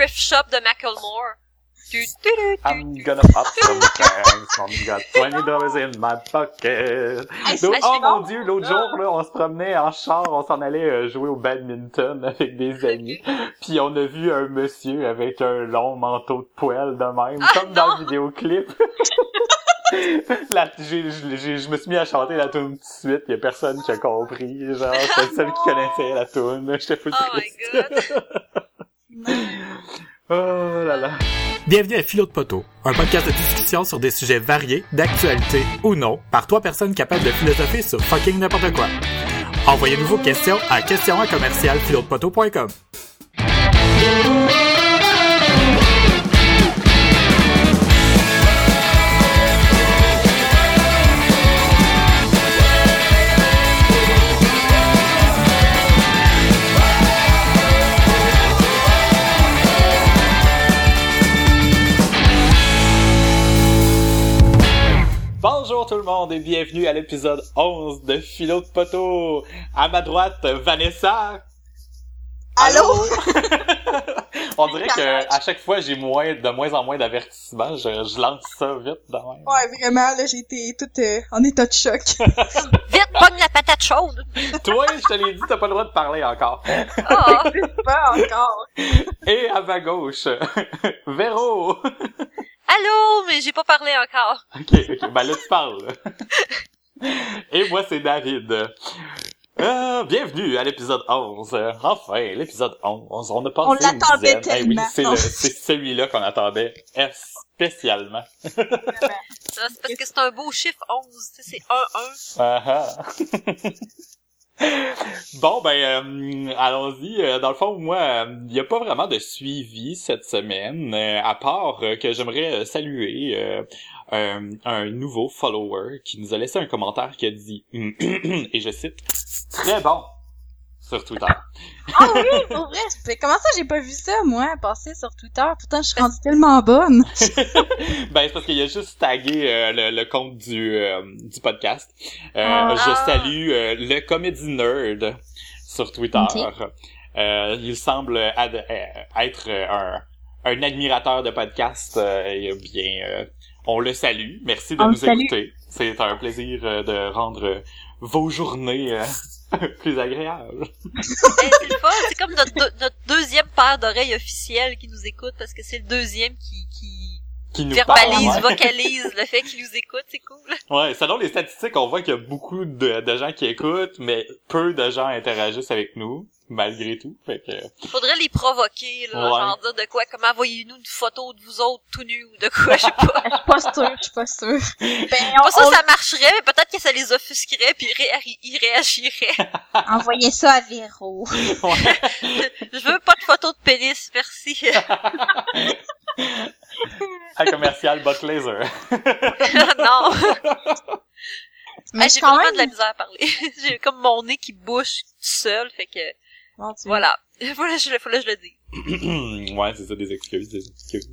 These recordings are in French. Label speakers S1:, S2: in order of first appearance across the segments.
S1: thrift shop de Macklemore.
S2: I'm gonna pop some tags, on got 20 dollars in my pocket.
S3: Hey,
S2: Donc, oh mon dieu, l'autre jour, là, on se promenait en char, on s'en allait euh, jouer au badminton avec des amis. Puis on a vu un monsieur avec un long manteau de poêle de même,
S1: Ah,
S2: comme dans
S1: non.
S2: le vidéoclip. La- j'ai- j'ai- j'ai- je me suis mis à chanter la tune tout de suite, y a personne qui a compris. Genre, c'est le seul qui connaissait la tune. J'étais full
S1: Oh my god.
S2: Oh là là.
S4: Bienvenue à Philo de Poteau, un podcast de discussion sur des sujets variés, d'actualité ou non, par trois personnes capables de philosopher sur fucking n'importe quoi. Envoyez-nous vos questions à questions
S2: Bonjour tout le monde et bienvenue à l'épisode 11 de Philo de Poteau. À ma droite, Vanessa.
S3: Allô?
S2: On dirait que à chaque fois j'ai moins de moins en moins d'avertissements. Je, je lance ça vite de même.
S3: Ouais, vraiment, là, j'ai été toute euh, en état de choc.
S1: Vite, pogne la patate chaude.
S2: Toi, je te l'ai dit, t'as pas le droit de parler encore.
S1: Ah.
S3: Pas encore.
S2: Et à ma gauche, Véro.
S1: Allô, mais j'ai pas parlé encore.
S2: Ok, ok, ben là tu parles. Et moi c'est David. Euh, bienvenue à l'épisode 11. Euh, Enfin, l'épisode 11. On a passé
S3: On l'attendait
S2: dizaine. Eh oui,
S3: tellement.
S2: c'est le- c'est celui-là qu'on attendait spécialement.
S1: Ça, C'est parce que c'est un beau chiffre 11. tu sais, C'est 1-1.
S2: Ah ah. Bon, ben, euh, allons-y. Euh, Dans le fond, moi, il n'y a pas vraiment de suivi cette semaine, euh, à part que j'aimerais saluer un, un nouveau follower qui nous a laissé un commentaire qui a dit, et je cite, « Très bon » sur Twitter.
S3: Ah oui, pour vrai. Comment ça, j'ai pas vu ça, moi, passer sur Twitter? Pourtant, je suis rendue tellement bonne.
S2: ben, c'est parce qu'il a juste tagué euh, le, le compte du, euh, du podcast. Euh,
S3: Ah.
S2: Je salue le Comedy Nerd sur Twitter. Il semble être un, un admirateur de podcast. bien, on le salue. Merci de
S3: On
S2: nous écouter. C'est un plaisir euh, de rendre euh, vos journées euh, plus agréables.
S1: Eh, c'est le fun. C'est comme notre, deux- notre deuxième paire d'oreilles officielle qui nous écoute parce que c'est le deuxième qui, qui
S2: Qui nous
S1: verbalise,
S2: ouais.
S1: vocalise le fait qu'il nous écoute. C'est cool.
S2: Ouais, selon les statistiques, on voit qu'il y a beaucoup de, de gens qui écoutent, mais peu de gens interagissent avec nous, malgré tout. Fait que,
S1: Faudrait les provoquer, là.
S2: Ouais.
S1: Genre dire de quoi, comment envoyez-nous une photo de vous autres tout nus ou de quoi, je sais pas.
S3: Je suis pas sûre, je suis pas sûre. Ben,
S1: Pas ça,
S3: on,
S1: ça marcherait, mais peut-être que ça les offusquerait puis ils, ré- ils réagiraient.
S3: on- envoyez ça à Véro.
S2: ouais.
S1: Je veux pas de photos de pénis, merci.
S2: à commercial bot laser.
S1: non.
S3: Mais
S1: Ah, j'ai vraiment
S3: même...
S1: de la misère à parler. j'ai comme mon nez qui bouche tout seul, fait que
S3: Tu-
S1: voilà. Voilà, je, voilà, je le dis.
S2: ouais, c'est ça, des excuses, des excuses.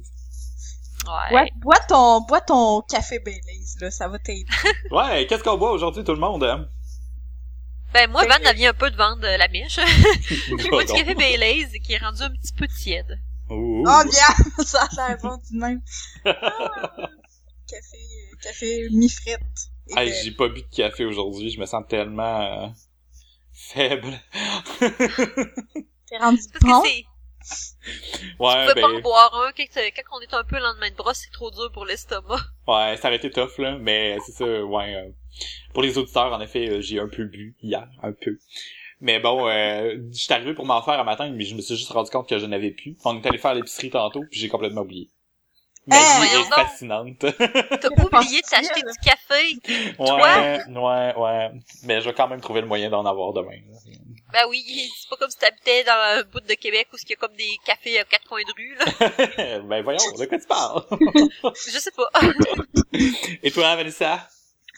S1: Ouais.
S3: Bois, bois ton, bois ton café Baileys, là, ça va t'aider.
S2: Ouais, qu'est-ce qu'on boit aujourd'hui tout le monde? Hein?
S1: Ben moi,
S3: Ben,
S1: Van,
S3: euh,
S1: elle vient un peu de vendre la mèche. J'ai pas du café Baileys qui est rendu un petit peu tiède.
S2: Ouh.
S3: Oh, bien! ça a l'air bon, du même. Ah, café, euh, café mi-frite.
S2: Hey, j'ai pas bu de café aujourd'hui, je me sens tellement euh, faible.
S3: T'es rendu
S1: Parce
S3: bon?
S1: que c'est...
S2: Ouais,
S1: Tu peux pas en boire un. Quand, quand on est un peu le lendemain de brosse, c'est trop dur pour l'estomac.
S2: ouais, ça aurait été tough, là, mais c'est ça, ouais. euh, pour les auditeurs, en effet, euh, j'ai un peu bu hier, un peu. Mais bon, euh, je suis arrivé pour m'en faire un matin, mais je me suis juste rendu compte que je n'avais plus. On est allé faire l'épicerie tantôt, puis j'ai complètement oublié. Ma
S3: Eh,
S2: vie
S1: voyons
S2: est fascinante.
S1: T'as pas oublié de t'acheter du café?
S2: ouais, ouais, ouais. Mais je vais quand même trouver le moyen d'en avoir demain.
S1: Ben oui, c'est pas comme si t'habitais dans un bout de Québec où il y a comme des cafés à quatre coins de rue, là.
S2: ben voyons, de quoi tu parles?
S1: Je sais pas.
S2: Et toi, Vanessa?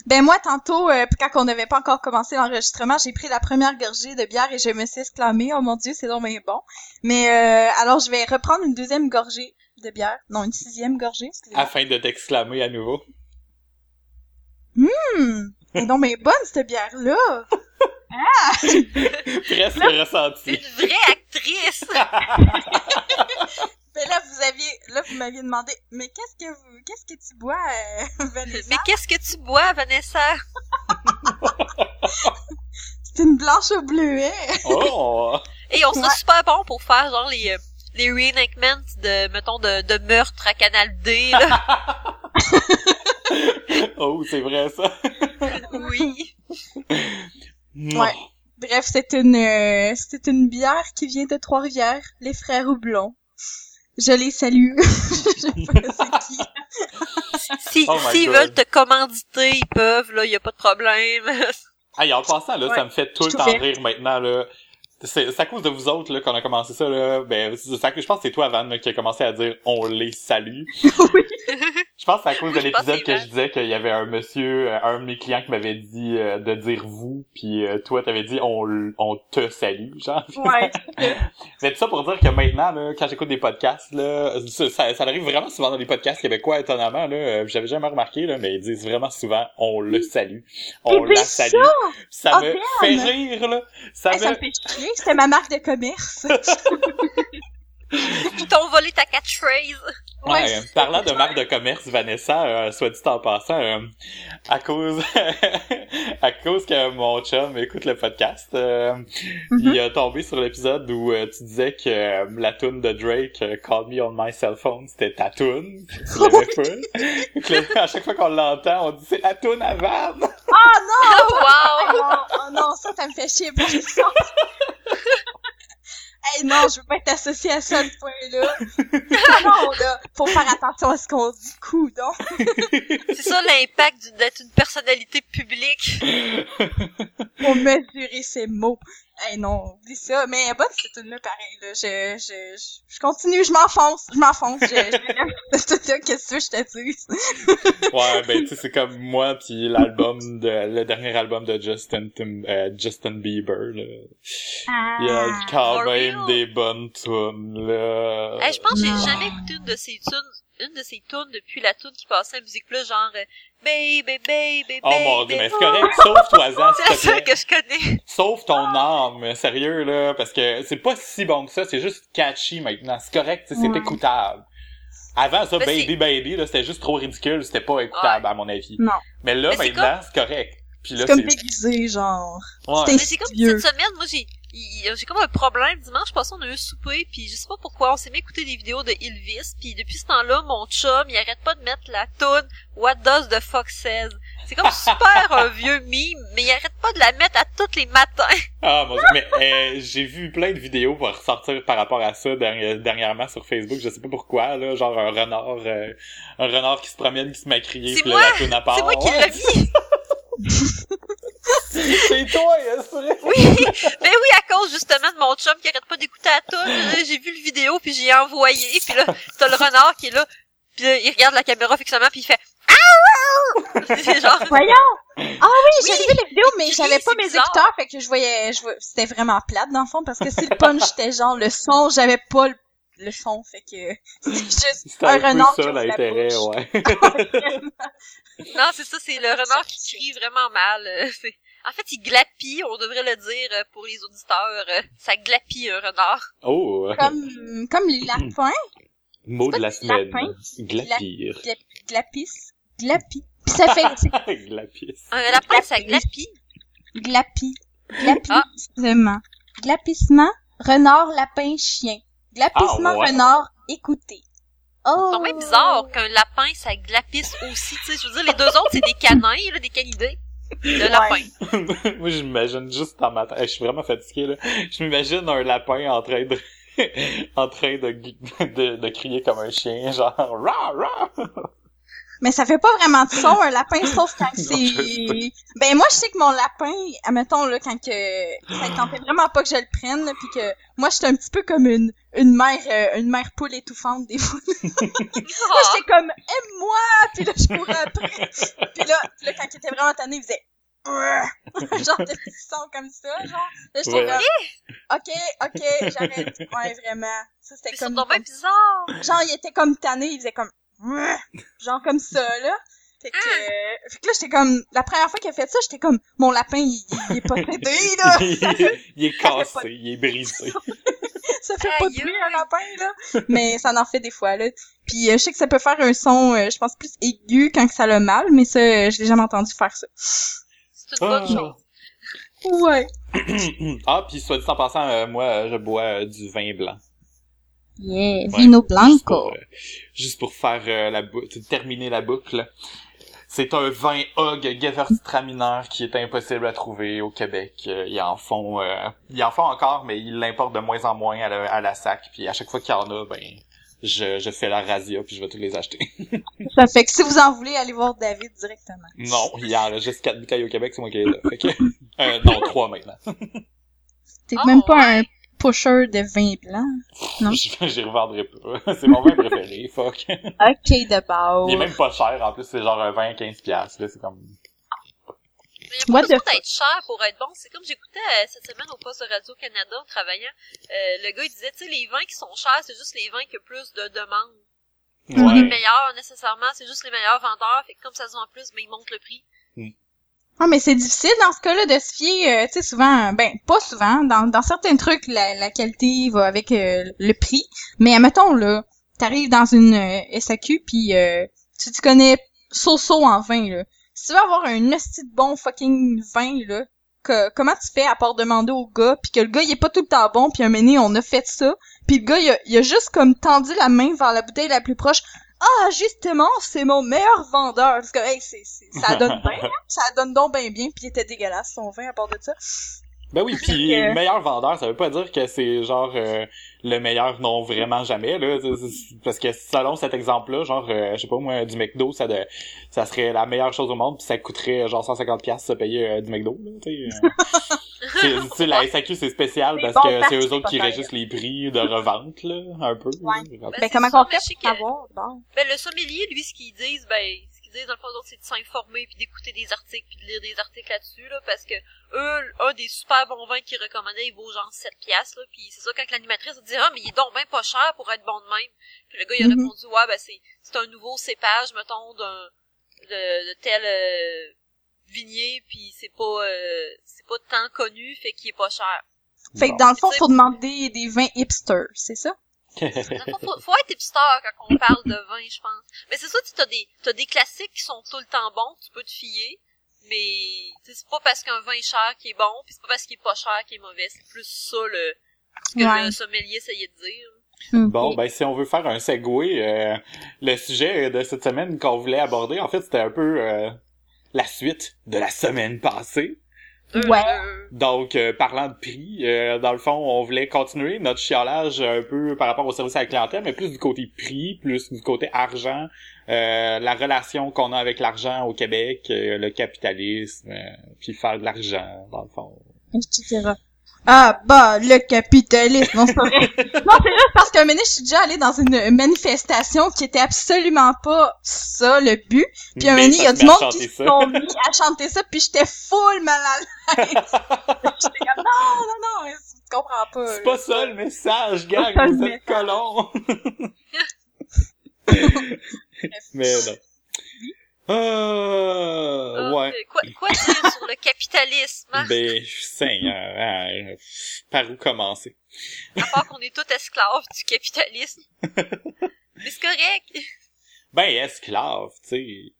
S3: Ben moi, tantôt, euh, quand on n'avait pas encore commencé l'enregistrement, j'ai pris la première gorgée de bière et je me suis exclamée, oh mon dieu, c'est donc bien bon. Mais euh, alors, je vais reprendre une deuxième gorgée de bière. Non, une sixième gorgée, excusez-moi.
S2: Afin de t'exclamer à nouveau.
S3: Hum, donc bien bonne, cette bière-là.
S2: Presque
S1: C'est
S2: ressenti.
S1: une vraie actrice.
S3: Ben m'aviez demandé, mais qu'est-ce que vous, qu'est-ce que tu bois, euh, Vanessa?
S1: Mais qu'est-ce que tu bois, Vanessa?
S3: C'est une blanche au bleuet.
S2: Oh!
S1: Et on serait
S3: Ouais.
S1: super bon pour faire genre les, euh, les reenactments de, mettons, de, de meurtre à Canal D, là.
S2: oh, c'est vrai ça.
S1: oui.
S3: Ouais. Bref, c'est une, euh, c'est une bière qui vient de Trois-Rivières, les frères Houblon. Je les salue. Je sais pas c'est qui.
S1: Si,
S2: Oh
S1: s'ils veulent te commanditer, ils peuvent, là, y a pas de problème.
S2: Hey, en passant, là,
S3: Ouais,
S2: ça me fait tout le temps rire maintenant, là. C'est c'est à cause de vous autres, là, qu'on a commencé ça, là. Ben, c'est- ça, je pense que c'est toi, Van, là, qui a commencé à dire « on les salue ».
S3: oui.
S2: Je pense que c'est à cause de
S1: Oui,
S2: l'épisode
S1: que
S2: je disais qu'il y avait un monsieur, euh, un de mes clients qui m'avait dit euh, de dire vous, puis euh, toi t'avais dit on, on te salue, genre.
S3: Ouais.
S2: Mais tout ça pour dire que maintenant, là, quand j'écoute des podcasts, là, ça, ça, ça arrive vraiment souvent dans les podcasts québécois, étonnamment, là, euh, j'avais jamais remarqué, là, mais ils disent vraiment souvent on le salue, on la salue. Ça
S3: Ah,
S2: me
S3: merde!
S2: fait rire, là. Ça
S3: Hey, ça
S2: me...
S3: me fait chier. C'était ma marque de commerce.
S1: Ils t'ont volé ta catchphrase.
S2: Ouais, euh, parlant de marque de commerce, Vanessa, euh, soit dit en passant, euh, à cause à cause que mon chum écoute le podcast, il a tombé sur l'épisode où euh, tu disais que euh, la tune de Drake, euh, Call Me on My Cell Phone, c'était ta tune. Tu à chaque fois qu'on l'entend, on dit c'est la tune à Van.
S3: Oh non!
S1: wow!
S3: Oh non, oh non, ça, ça me fait chier. Non, je veux pas être associée à ça, à ce point-là. non, là, faut faire attention à ce qu'on dit, coudon.
S1: C'est ça l'impact d'être une personnalité publique.
S3: Faut mesurer ses mots. Hey, non, oublie ça. Mais elle est bonne, cette tune-là, pareil, là. Je, je, je, je continue, je m'enfonce, je m'enfonce, je, je cette tune-là, qu'est-ce que je te dise?
S2: Ouais, ben tu sais, c'est comme moi puis l'album de le dernier album de Justin Tim- euh, Justin Bieber. Là. Il y a quand
S1: For
S2: même
S1: real?
S2: des bonnes tunes là.
S1: Hey, je pense que j'ai jamais écouté une de ces tunes, une de ces tunes depuis la tune qui passait à Musique Plus, genre euh, Baby, baby, baby.
S2: Oh mon dieu, mais c'est correct, sauve-toi-en,
S1: C'est la
S2: s'il te
S1: seule
S2: plaît.
S1: que je connais.
S2: Sauve ton âme, sérieux, là, parce que c'est pas si bon que ça, c'est juste catchy maintenant. C'est correct, tu sais, c'est
S3: Ouais.
S2: écoutable. Avant ça,
S1: Mais
S2: Baby
S1: c'est-
S2: Baby, là, c'était juste trop ridicule, c'était pas écoutable, à mon avis.
S3: Non.
S2: Mais là,
S1: Mais c'est
S2: maintenant, c'est correct. Puis là,
S3: C'est comme
S2: c'est...
S3: déguisé, genre.
S2: Ouais.
S3: C'est
S1: Mais c'est comme cette semaine, moi j'ai j'ai comme un problème. Dimanche passé, on a eu un souper, puis je sais pas pourquoi, on s'est mis à écouter des vidéos de Ilvis, puis depuis ce temps-là, mon chum, il arrête pas de mettre la toune What Does the Fox Says. C'est comme super un vieux meme, mais il arrête pas de la mettre à tous les matins.
S2: Ah, mon Dieu. Mais euh, j'ai vu plein de vidéos pour ressortir par rapport à ça derni- dernièrement sur Facebook. Je sais pas pourquoi, là. Genre un renard, euh, un renard qui se promène, qui se met à crier,
S1: C'est
S2: puis la toune à part.
S1: C'est moi qui l'ai mis.
S2: C'est toi, c'est vrai.
S1: Oui, mais oui, à cause justement de mon chum qui arrête pas d'écouter toune. Là, J'ai vu le vidéo, puis j'ai envoyé, puis là, t'as le renard qui est là, puis là, il regarde la caméra fixement, puis il fait Ah! C'est genre...
S3: Voyons! Ah oui,
S1: Oui,
S3: vu les vidéos, mais j'avais pas
S1: c'est
S3: mes
S1: bizarre.
S3: écouteurs, fait que je voyais, je vois- c'était vraiment plate dans le fond, parce que si le punch était genre le son, j'avais pas le, le son, fait que c'était juste
S2: C'est
S3: un,
S2: un,
S3: renard qui
S2: ça
S3: ouvre la
S2: l'intérêt,
S3: bouche.
S2: ouais.
S1: Non, c'est ça, c'est le renard qui crie vraiment mal. euh, c'est- En fait, il glapit, on devrait le dire euh, pour les auditeurs. euh, Ça glapit un renard.
S2: Oh,
S3: Comme, comme les lapins,
S2: mot de la semaine.
S3: lapin.
S2: Glapir.
S3: glapis, glapi. Pis ça fait,
S2: Glapis.
S1: Un lapin, ça glapit.
S3: glapi, glapi,
S1: Ah.
S3: excusez-moi. Glapissement, renard, lapin, chien. Glapissement,
S2: Ah, ouais.
S3: renard, écoutez. Oh!
S1: C'est quand même bizarre qu'un lapin, ça glapisse aussi. Tu sais, je veux dire, les deux autres, c'est des canins, là, des canidés. Le lapin.
S2: Moi, j'imagine juste dans ma tête. Je suis vraiment fatigué, là. Je m'imagine un lapin en train de, en train de, de, de crier comme un chien, genre, rah, rah.
S3: Mais ça fait pas vraiment de son, un lapin, sauf quand c'est... Ben, moi, je sais que mon lapin, admettons, là, quand que... Ça tentait vraiment pas que je le prenne, là, pis que... Moi, j'étais un petit peu comme une, une mère, euh, une mère poule étouffante, des fois. Moi, j'étais comme, aime-moi! Puis là, je courais après. Puis là, puis là, quand il était vraiment tanné, il faisait... genre de petits sons comme ça, genre. Là, j'étais
S2: Ouais.
S3: comme, ok, ok, j'arrête. Ouais, vraiment. Ça, c'était comme...
S1: bizarre.
S3: genre il était comme tanné, il faisait comme genre comme ça là. Fait que, euh, fait que là j'étais comme la première fois qu'il a fait ça, j'étais comme mon lapin il, il est pas traité là.
S2: il, il est
S3: pas
S2: cassé, il est brisé.
S3: ça fait pas de bruit un lapin là. Mais ça en fait des fois là. Puis euh, je sais que ça peut faire un son, euh, je pense, plus aigu quand que ça l'a mal, mais ça, euh, je l'ai jamais entendu faire ça.
S1: C'est une bonne
S2: Ah.
S1: chose.
S3: Ouais.
S2: ah, puis soit dit en passant, euh, moi, je bois euh, du vin blanc.
S3: Yeah,
S2: Ouais,
S3: Vino
S2: Juste
S3: Blanco.
S2: pour, euh, juste pour faire euh, la bou- terminer la boucle. C'est un vin Hog Gewürztraminer qui est impossible à trouver au Québec. Euh, ils en font, euh, ils en font encore, mais ils l'importent de moins en moins à la, à la sac. Puis à chaque fois qu'il y en a, ben, je, je fais la razzia puis je vais tous les acheter.
S3: Ça fait que si vous en voulez, allez voir David directement.
S2: non, il y en a juste quatre bouteilles au Québec, c'est moi qui les ai. Fait que, euh, non, trois maintenant.
S3: T'es
S1: Oh,
S3: même pas
S1: ouais.
S3: un pusher de vin blanc. Non?
S2: J'y revendrai pas. C'est mon vin préféré, fuck.
S3: Ok, d'abord.
S2: Il est même pas cher, en plus c'est genre un 20-15 piastres, là, c'est comme...
S1: Mais il y a
S3: What
S1: pas
S3: the
S1: besoin d'être cher pour être bon. C'est comme j'écoutais euh, cette semaine au poste de Radio-Canada en travaillant. Euh, le gars, il disait, tu sais, les vins qui sont chers, c'est juste les vins qui ont plus de demandes. Les
S2: Ouais.
S1: meilleurs, nécessairement, c'est juste les meilleurs vendeurs. Fait que comme ça se vend plus, mais ils montent le prix.
S3: Ah, mais c'est difficile dans ce cas-là de se fier, euh, tu sais, souvent, ben, pas souvent, dans, dans certains trucs, la, la qualité va avec euh, le prix. Mais admettons, là, t'arrives dans une euh, SAQ, puis euh, tu te connais so-so en vin, là. Si tu veux avoir un hostie de bon fucking vin, là, que, comment tu fais à part demander au gars, puis que le gars, il est pas tout le temps bon, puis un mené, on a fait ça, puis le gars, il a, il a juste comme tendu la main vers la bouteille la plus proche. Ah, justement, c'est mon meilleur vendeur. Parce que, hey, c'est, c'est- ça donne bien, hein? ça donne donc bien bien, puis il était dégueulasse son vin à part de ça.
S2: Ben oui, puis meilleur vendeur, ça veut pas dire que c'est genre euh, le meilleur non vraiment jamais là, parce que selon cet exemple-là, genre euh, je sais pas moi du McDo, ça de, ça serait la meilleure chose au monde, puis ça coûterait genre 150 pièces se payer euh, du McDo là, tu sais. euh. C'est- tu sais la SAQ c'est spécial parce
S3: bon
S2: que c'est eux autres qui régissent les prix de revente là, un peu.
S3: Ouais.
S2: là.
S3: Ben,
S1: c'est
S3: comment
S1: mais
S3: fait pour savoir, bon?
S1: Ben, le sommelier, lui, ce qu'ils disent, ben, ce qu'ils disent, dans le fond, c'est de s'informer, puis d'écouter des articles, puis de lire des articles là-dessus, là, parce que eux, un des super bons vins qu'ils recommandaient, il vaut genre 7 piastres, là, puis c'est ça, quand l'animatrice a dit, ah, mais il est donc ben pas cher pour être bon de même. Puis le gars, il a
S3: Mhm.
S1: répondu, ouais, ben, c'est, c'est un nouveau cépage, mettons, d'un, de, de tel, euh, vignier, puis c'est pas, euh, c'est pas tant connu, fait qu'il est pas cher.
S3: Fait que dans le fond, faut demander des vins hipsters, c'est ça?
S1: Faut, faut être hipster quand on parle de vin, je pense. Mais c'est ça, tu t'as des, t'as des classiques qui sont tout le temps bons, tu peux te fier. Mais, tu sais, c'est pas parce qu'un vin est cher qui est bon, puis c'est pas parce qu'il est pas cher qui est mauvais. C'est plus ça, le, ce que
S3: Ouais.
S1: le sommelier essayait de dire.
S2: Bon, ben si on veut faire un segway, euh, le sujet de cette semaine qu'on voulait aborder, en fait, c'était un peu euh, la suite de la semaine passée.
S1: Euh,
S3: Ouais.
S1: euh,
S2: Donc, euh, parlant de prix, euh, dans le fond, on voulait continuer notre chiolage un peu par rapport au service à la clientèle, mais plus du côté prix, plus du côté argent, euh, la relation qu'on a avec l'argent au Québec, euh, le capitalisme, euh, puis faire de l'argent, dans le fond.
S3: etc. Ah bah le capitalisme, non c'est pas vrai. non c'est juste parce qu'un moment je suis déjà allée dans une manifestation qui était absolument pas ça le but. Puis un moment il y a du monde qui se sont mis à chanter ça puis j'étais full mal à l'aise. j'étais comme non non non tu comprends pas.
S2: C'est pas ça le message,
S3: le
S2: vous êtes colons! mais non. Ah, ouais.
S1: euh, Quoi, quoi dire sur le capitalisme, hein?
S2: Ben, Seigneur, hein, par où commencer?
S1: À part qu'on est tous esclaves du capitalisme. Mais c'est correct.
S2: Ben, esclave, tu sais.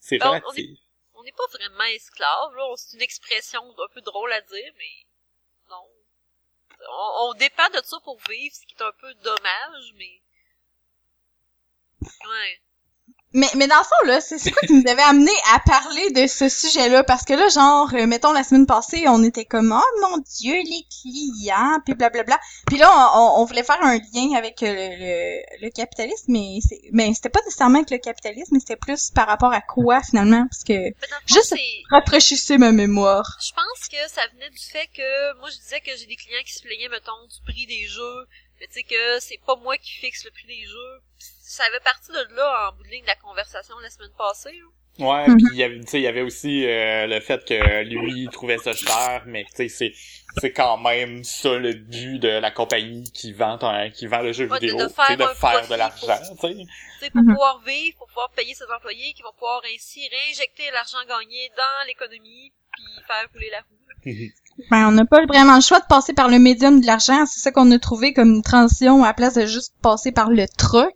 S2: C'est
S1: Ben,
S2: relatif.
S1: On n'est pas vraiment esclaves, là. C'est une expression un peu drôle à dire, mais non. On, on dépend de ça pour vivre, ce qui est un peu dommage, mais... Ouais.
S3: Mais, mais dans le fond, là, c'est quoi qui nous avait amené à parler de ce sujet-là? Parce que là, genre, euh, mettons, la semaine passée, on était comme, oh mon dieu, les clients, puis blablabla. Puis là, on, on- voulait faire un lien avec euh, le, le, le capitalisme, mais c'est, mais c'était pas nécessairement avec le capitalisme, mais c'était plus par rapport à quoi, finalement? Parce que, Juste- rafraîchissez ma mémoire.
S1: Je pense que ça venait du fait que moi je disais que j'ai des clients qui se plaignaient mettons du prix des jeux, mais tu sais que c'est pas moi qui fixe le prix des jeux. Ça avait parti de là en bout de ligne de la conversation la semaine passée. là.
S2: Ouais,
S3: Mhm.
S2: puis il y avait, tu sais, il y avait aussi euh, le fait que lui il trouvait ça cher, mais tu sais, c'est c'est quand même ça le but de la compagnie qui vend ton- qui vend le jeu
S1: Ouais,
S2: vidéo,
S1: de faire
S2: de
S1: un
S2: faire de l'argent, tu sais.
S1: Tu sais, pour
S3: Mhm.
S1: pouvoir vivre, pour pouvoir payer ses employés, qui vont pouvoir ainsi réinjecter l'argent gagné dans l'économie, puis faire rouler la roue.
S3: Ben, on n'a pas vraiment le choix de passer par le médium de l'argent. C'est ça qu'on a trouvé comme une transition à la place de juste passer par le truc.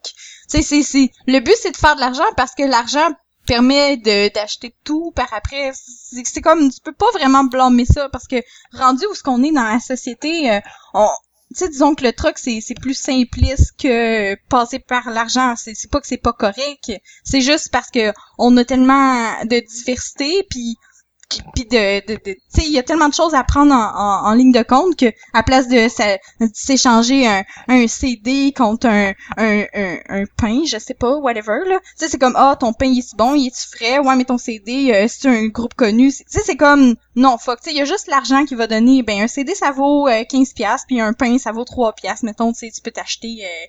S3: Sais, c'est, le but c'est de faire de l'argent parce que l'argent permet de d'acheter tout par après. C'est, comme, tu peux pas vraiment blâmer ça parce que rendu où ce qu'on est dans la société, euh, on, tu sais, disons que le truc, c'est, c'est plus simpliste que passer par l'argent. C'est, c'est pas que c'est pas correct. C'est juste parce que on a tellement de diversité, puis puis de, de, de tu sais il y a tellement de choses à prendre en, en, en, ligne de compte que à place de s'échanger un, un CD contre un, un, un, pain je sais pas whatever là tu sais c'est comme ah ton pain il est bon il est frais? Ouais mais ton CD euh, c'est un groupe connu? Tu sais c'est comme non fuck tu sais il y a juste l'argent qui va donner ben un CD ça vaut 15 euh, pièces puis un pain ça vaut 3 pièces mettons tu sais tu peux t'acheter euh,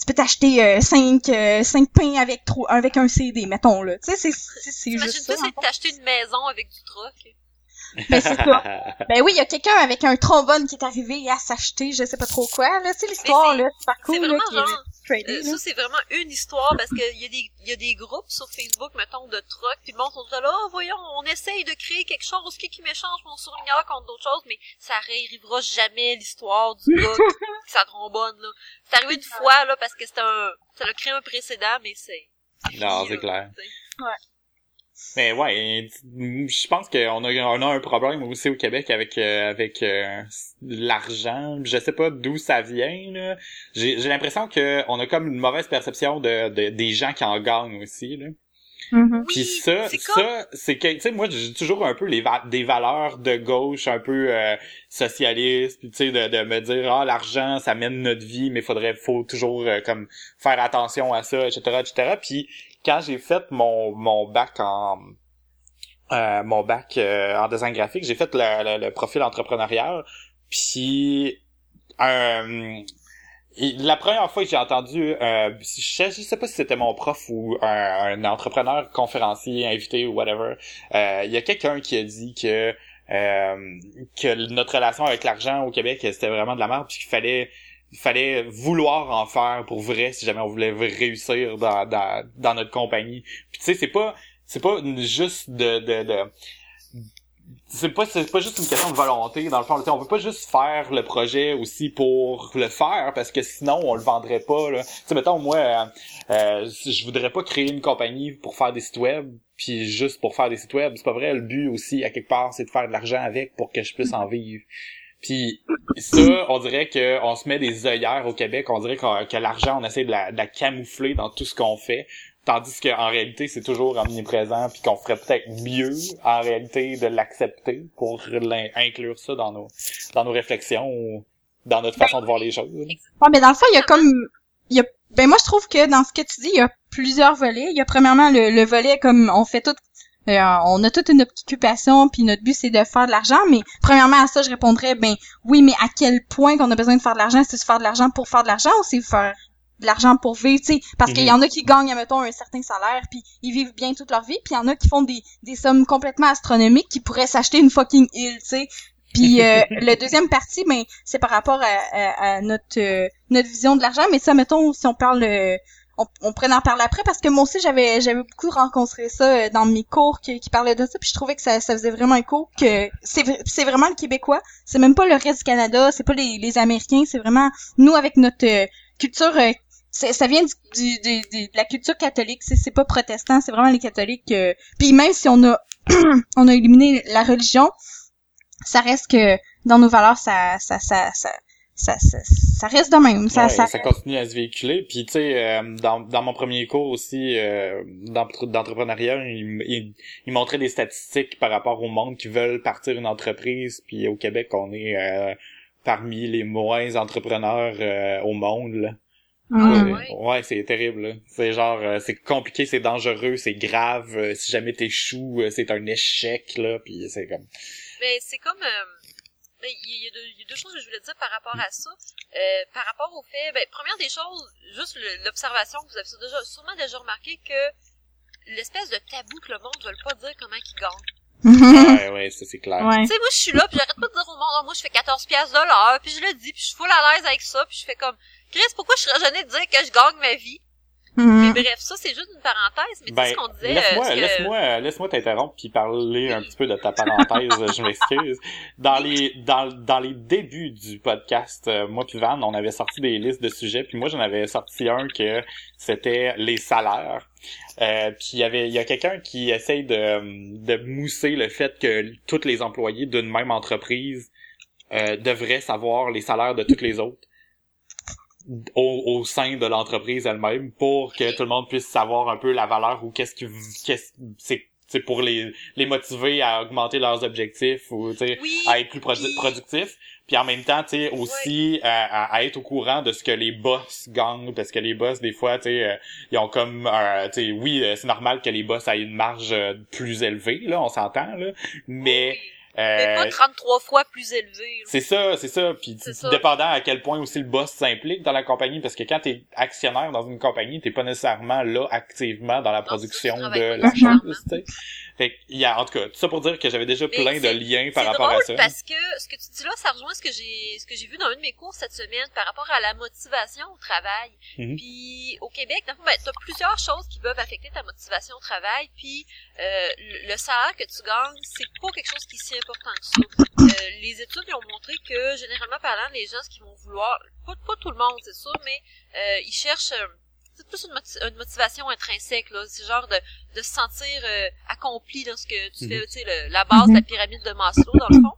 S3: tu peux t'acheter euh, 5 euh, cinq pains avec trop avec un CD mettons là. Tu sais c'est juste ça
S1: c'est t'acheter une maison avec du troc
S3: ben c'est ça ben oui il y a quelqu'un avec un trombone qui est arrivé à s'acheter je sais pas trop quoi là tu sais l'histoire là c'est pas cool là,
S1: euh, ça, c'est vraiment une histoire parce qu'il y, a des, y a des groupes sur Facebook, mettons, de trucs, puis le monde sont là, oh, voyons, on essaye de créer quelque chose, qui qui m'échange mon souvenir contre d'autres choses, mais ça arrivera jamais l'histoire du gars qui sa trombone, là. C'est arrivé une fois, là, parce que c'était un, ça a créé un précédent, mais c'est...
S2: Non, c'est clair.
S3: Ouais.
S2: Mais ouais, je pense qu'on a, on a un problème aussi au Québec avec euh, avec euh, l'argent. Je sais pas d'où ça vient. Là. J'ai, j'ai l'impression que on a comme une mauvaise perception de, de des gens qui en gagnent aussi. Là.
S3: Mm-hmm.
S2: Puis ça, ça, c'est que, tu sais, moi, j'ai toujours un peu les des valeurs de gauche, un peu euh, socialiste, tu sais, de, de me dire, ah, l'argent, ça mène notre vie, mais faudrait, faut toujours comme faire attention à ça, etc., etc. Puis quand j'ai fait mon, mon bac en euh, mon bac euh, en design graphique, j'ai fait le, le, profil entrepreneurial. Puis euh, la première fois que j'ai entendu, euh, je, sais pas si c'était mon prof ou un, entrepreneur conférencier invité ou whatever, euh, il y a quelqu'un qui a dit que que notre relation avec l'argent au Québec c'était vraiment de la merde puis qu'il fallait il fallait vouloir en faire pour vrai si jamais on voulait réussir dans, dans, dans notre compagnie. Puis tu sais, c'est pas c'est pas juste de, de, de c'est pas c'est pas juste une question de volonté dans le fond on peut pas juste faire le projet aussi pour le faire parce que sinon on le vendrait pas là. Tu sais mettons moi euh, euh, je voudrais pas créer une compagnie pour faire des sites web puis juste pour faire des sites web. C'est pas vrai le but aussi à quelque part c'est de faire de l'argent avec pour que je puisse en vivre puis ça, on dirait que on se met des œillères au Québec, on dirait que, l'argent, on essaie de la, camoufler dans tout ce qu'on fait. Tandis qu'en réalité, c'est toujours omniprésent, puis qu'on ferait peut-être mieux, en réalité, de l'accepter pour inclure ça dans nos dans nos réflexions ou dans notre façon de voir les choses.
S3: Ouais, mais dans le fond, il y a comme... Il y a, ben moi, je trouve que dans ce que tu dis, il y a plusieurs volets. Il y a premièrement le, le volet comme on fait tout euh, on a toute une occupation, puis notre but c'est de faire de l'argent, mais premièrement à ça, je répondrais, ben oui, mais à quel point qu'on a besoin de faire de l'argent? C'est faire de l'argent pour faire de l'argent ou c'est faire de l'argent pour vivre, tu sais, parce qu'il y en a qui gagnent, mettons, un certain salaire, puis ils vivent bien toute leur vie, puis il y en a qui font des, des sommes complètement astronomiques qui pourraient s'acheter une fucking île, tu sais? Puis euh, le deuxième partie, ben, c'est par rapport à, notre euh, notre vision de l'argent, mais ça, mettons, si on parle on, on pourrait en parler après parce que moi aussi j'avais j'avais beaucoup rencontré ça euh, dans mes cours qui, qui parlaient de ça puis je trouvais que ça, ça faisait vraiment écho que c'est c'est vraiment le québécois. C'est même pas le reste du Canada c'est pas les, les américains c'est vraiment nous avec notre euh, culture euh, ça vient du, du, de la culture catholique c'est c'est pas protestant c'est vraiment les catholiques puis même si on a on a éliminé la religion ça reste que dans nos valeurs ça ça ça, ça ça, ça, reste de même. Ça,
S2: ça... continue à se véhiculer. Puis tu sais, euh, dans, dans mon premier cours aussi euh, d'entrepreneuriat, il, il, montrait des statistiques par rapport au monde qui veulent partir une entreprise. Puis au Québec, on est euh, parmi les moins entrepreneurs euh, au monde. Là.
S3: Ah,
S2: ouais, c'est terrible. C'est genre, c'est compliqué, c'est dangereux, c'est grave. si jamais t'échoues, c'est un échec là. Puis c'est comme.
S1: Mais c'est comme ben, il y, a deux, y, a deux choses que je voulais dire par rapport à ça. Euh, par rapport au fait, ben, première des choses, juste l'observation que vous avez déjà, sûrement déjà remarqué que l'espèce de tabou que le monde ne veut pas dire comment il gagne.
S2: ouais, ouais, ça c'est clair.
S1: Tu sais, moi je suis là, puis j'arrête pas de dire au monde, oh, moi je fais 14 pièces de l'heure, puis je le dis, puis je suis full à l'aise avec ça, puis je fais comme, Chris, pourquoi je serais gênée de dire que je gagne ma vie?
S3: Mhm.
S1: Mais bref, ça c'est juste une parenthèse, mais tu sais
S2: Ben,
S1: ce qu'on disait.
S2: laisse-moi,
S1: euh, que-
S2: laisse-moi, laisse-moi t'interrompre puis parler un petit peu de ta parenthèse. je m'excuse. Dans les, dans, dans les débuts du podcast, euh, moi puis Van, on avait sorti des listes de sujets, puis moi j'en avais sorti un que c'était les salaires. Euh, puis il y avait, il y a quelqu'un qui essaye de, de mousser le fait que tous les employés d'une même entreprise euh, devraient savoir les salaires de toutes les autres au, au sein de l'entreprise elle-même pour que tout le monde puisse savoir un peu la valeur ou qu'est-ce qui qu'est-ce c'est c'est pour les les motiver à augmenter leurs objectifs ou tu sais
S1: Oui,
S2: à être plus produ-
S1: puis-
S2: productifs. Puis en même temps tu sais aussi à être au courant de ce que les boss gagnent. Parce que les boss des fois tu sais euh, ils ont comme euh, tu sais oui euh, c'est normal que les boss aient une marge euh, plus élevée là on s'entend là. Mais
S1: mais pas
S2: euh,
S1: 33 fois plus élevé.
S2: c'est ça, c'est ça. Puis
S1: C'est ça.
S2: dépendant à quel point aussi le boss s'implique dans la compagnie, parce que quand t'es actionnaire dans une compagnie, t'es pas nécessairement là activement dans la
S1: Non,
S2: production de la chose,
S1: nécessairement.
S2: tu sais. Fait qu'il y a, en tout cas, tout ça pour dire que j'avais déjà
S1: Mais
S2: plein de liens par rapport
S1: drôle
S2: à ça.
S1: parce que ce que tu dis là, ça rejoint ce que j'ai ce que j'ai vu dans un de mes cours cette semaine par rapport à la motivation au travail.
S2: Mhm.
S1: Puis au Québec, dans ben, t'as plusieurs choses qui peuvent affecter ta motivation au travail. Puis euh, le, salaire que tu gagnes, c'est pas quelque chose qui est si important que ça. Euh, les études ils ont montré que généralement parlant, les gens ce qu'ils vont vouloir, pas, pas tout le monde, c'est sûr, mais euh, ils cherchent euh, c'est plus une, moti- une motivation intrinsèque là, c'est genre de, de se sentir euh, accompli dans ce que tu
S2: Mhm.
S1: fais, tu sais, le- la base de la pyramide de Maslow dans le fond.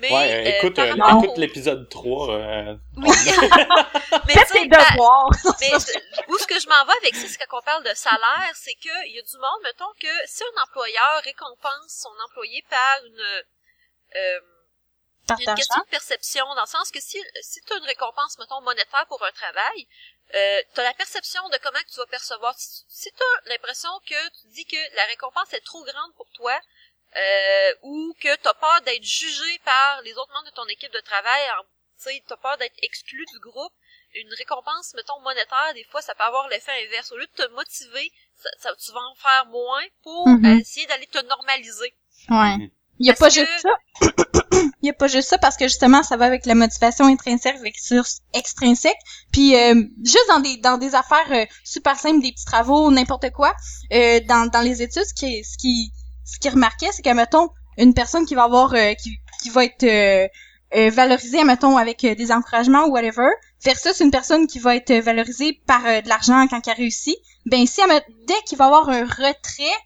S1: Mais
S2: Ouais, euh,
S1: euh,
S2: écoute, euh, écoute
S1: au-
S2: l'épisode 3. Euh,
S1: Oui. mais par-
S3: devoirs.
S1: mais où ce que je m'en vais avec ça, c'est quand on parle de salaire, c'est que il y a du monde, mettons que si un employeur récompense son employé par une y a une question de perception, dans le sens que si, si tu as une récompense, mettons, monétaire pour un travail, euh, tu as la perception de comment que tu vas percevoir. Si, si tu as l'impression que tu dis que la récompense est trop grande pour toi, euh, ou que tu as peur d'être jugé par les autres membres de ton équipe de travail, tu as peur d'être exclu du groupe, une récompense, mettons, monétaire, des fois, ça peut avoir l'effet inverse. Au lieu de te motiver, ça, ça- tu vas en faire moins pour
S3: Mhm.
S1: euh, essayer d'aller te normaliser.
S3: Ouais. Il y a
S1: Parce
S3: pas
S1: que-
S3: juste ça. Il y a pas juste ça parce que justement ça va avec la motivation intrinsèque extrinsèque. Puis euh, juste dans des dans des affaires euh, super simples, des petits travaux, n'importe quoi, euh, dans dans les études, ce qui ce qui ce qui remarquait, c'est que mettons une personne qui va avoir euh, qui qui va être euh, valorisée, mettons avec des encouragements ou whatever, versus une personne qui va être valorisée par de l'argent quand elle réussit. Ben si dès qu'il va avoir un retrait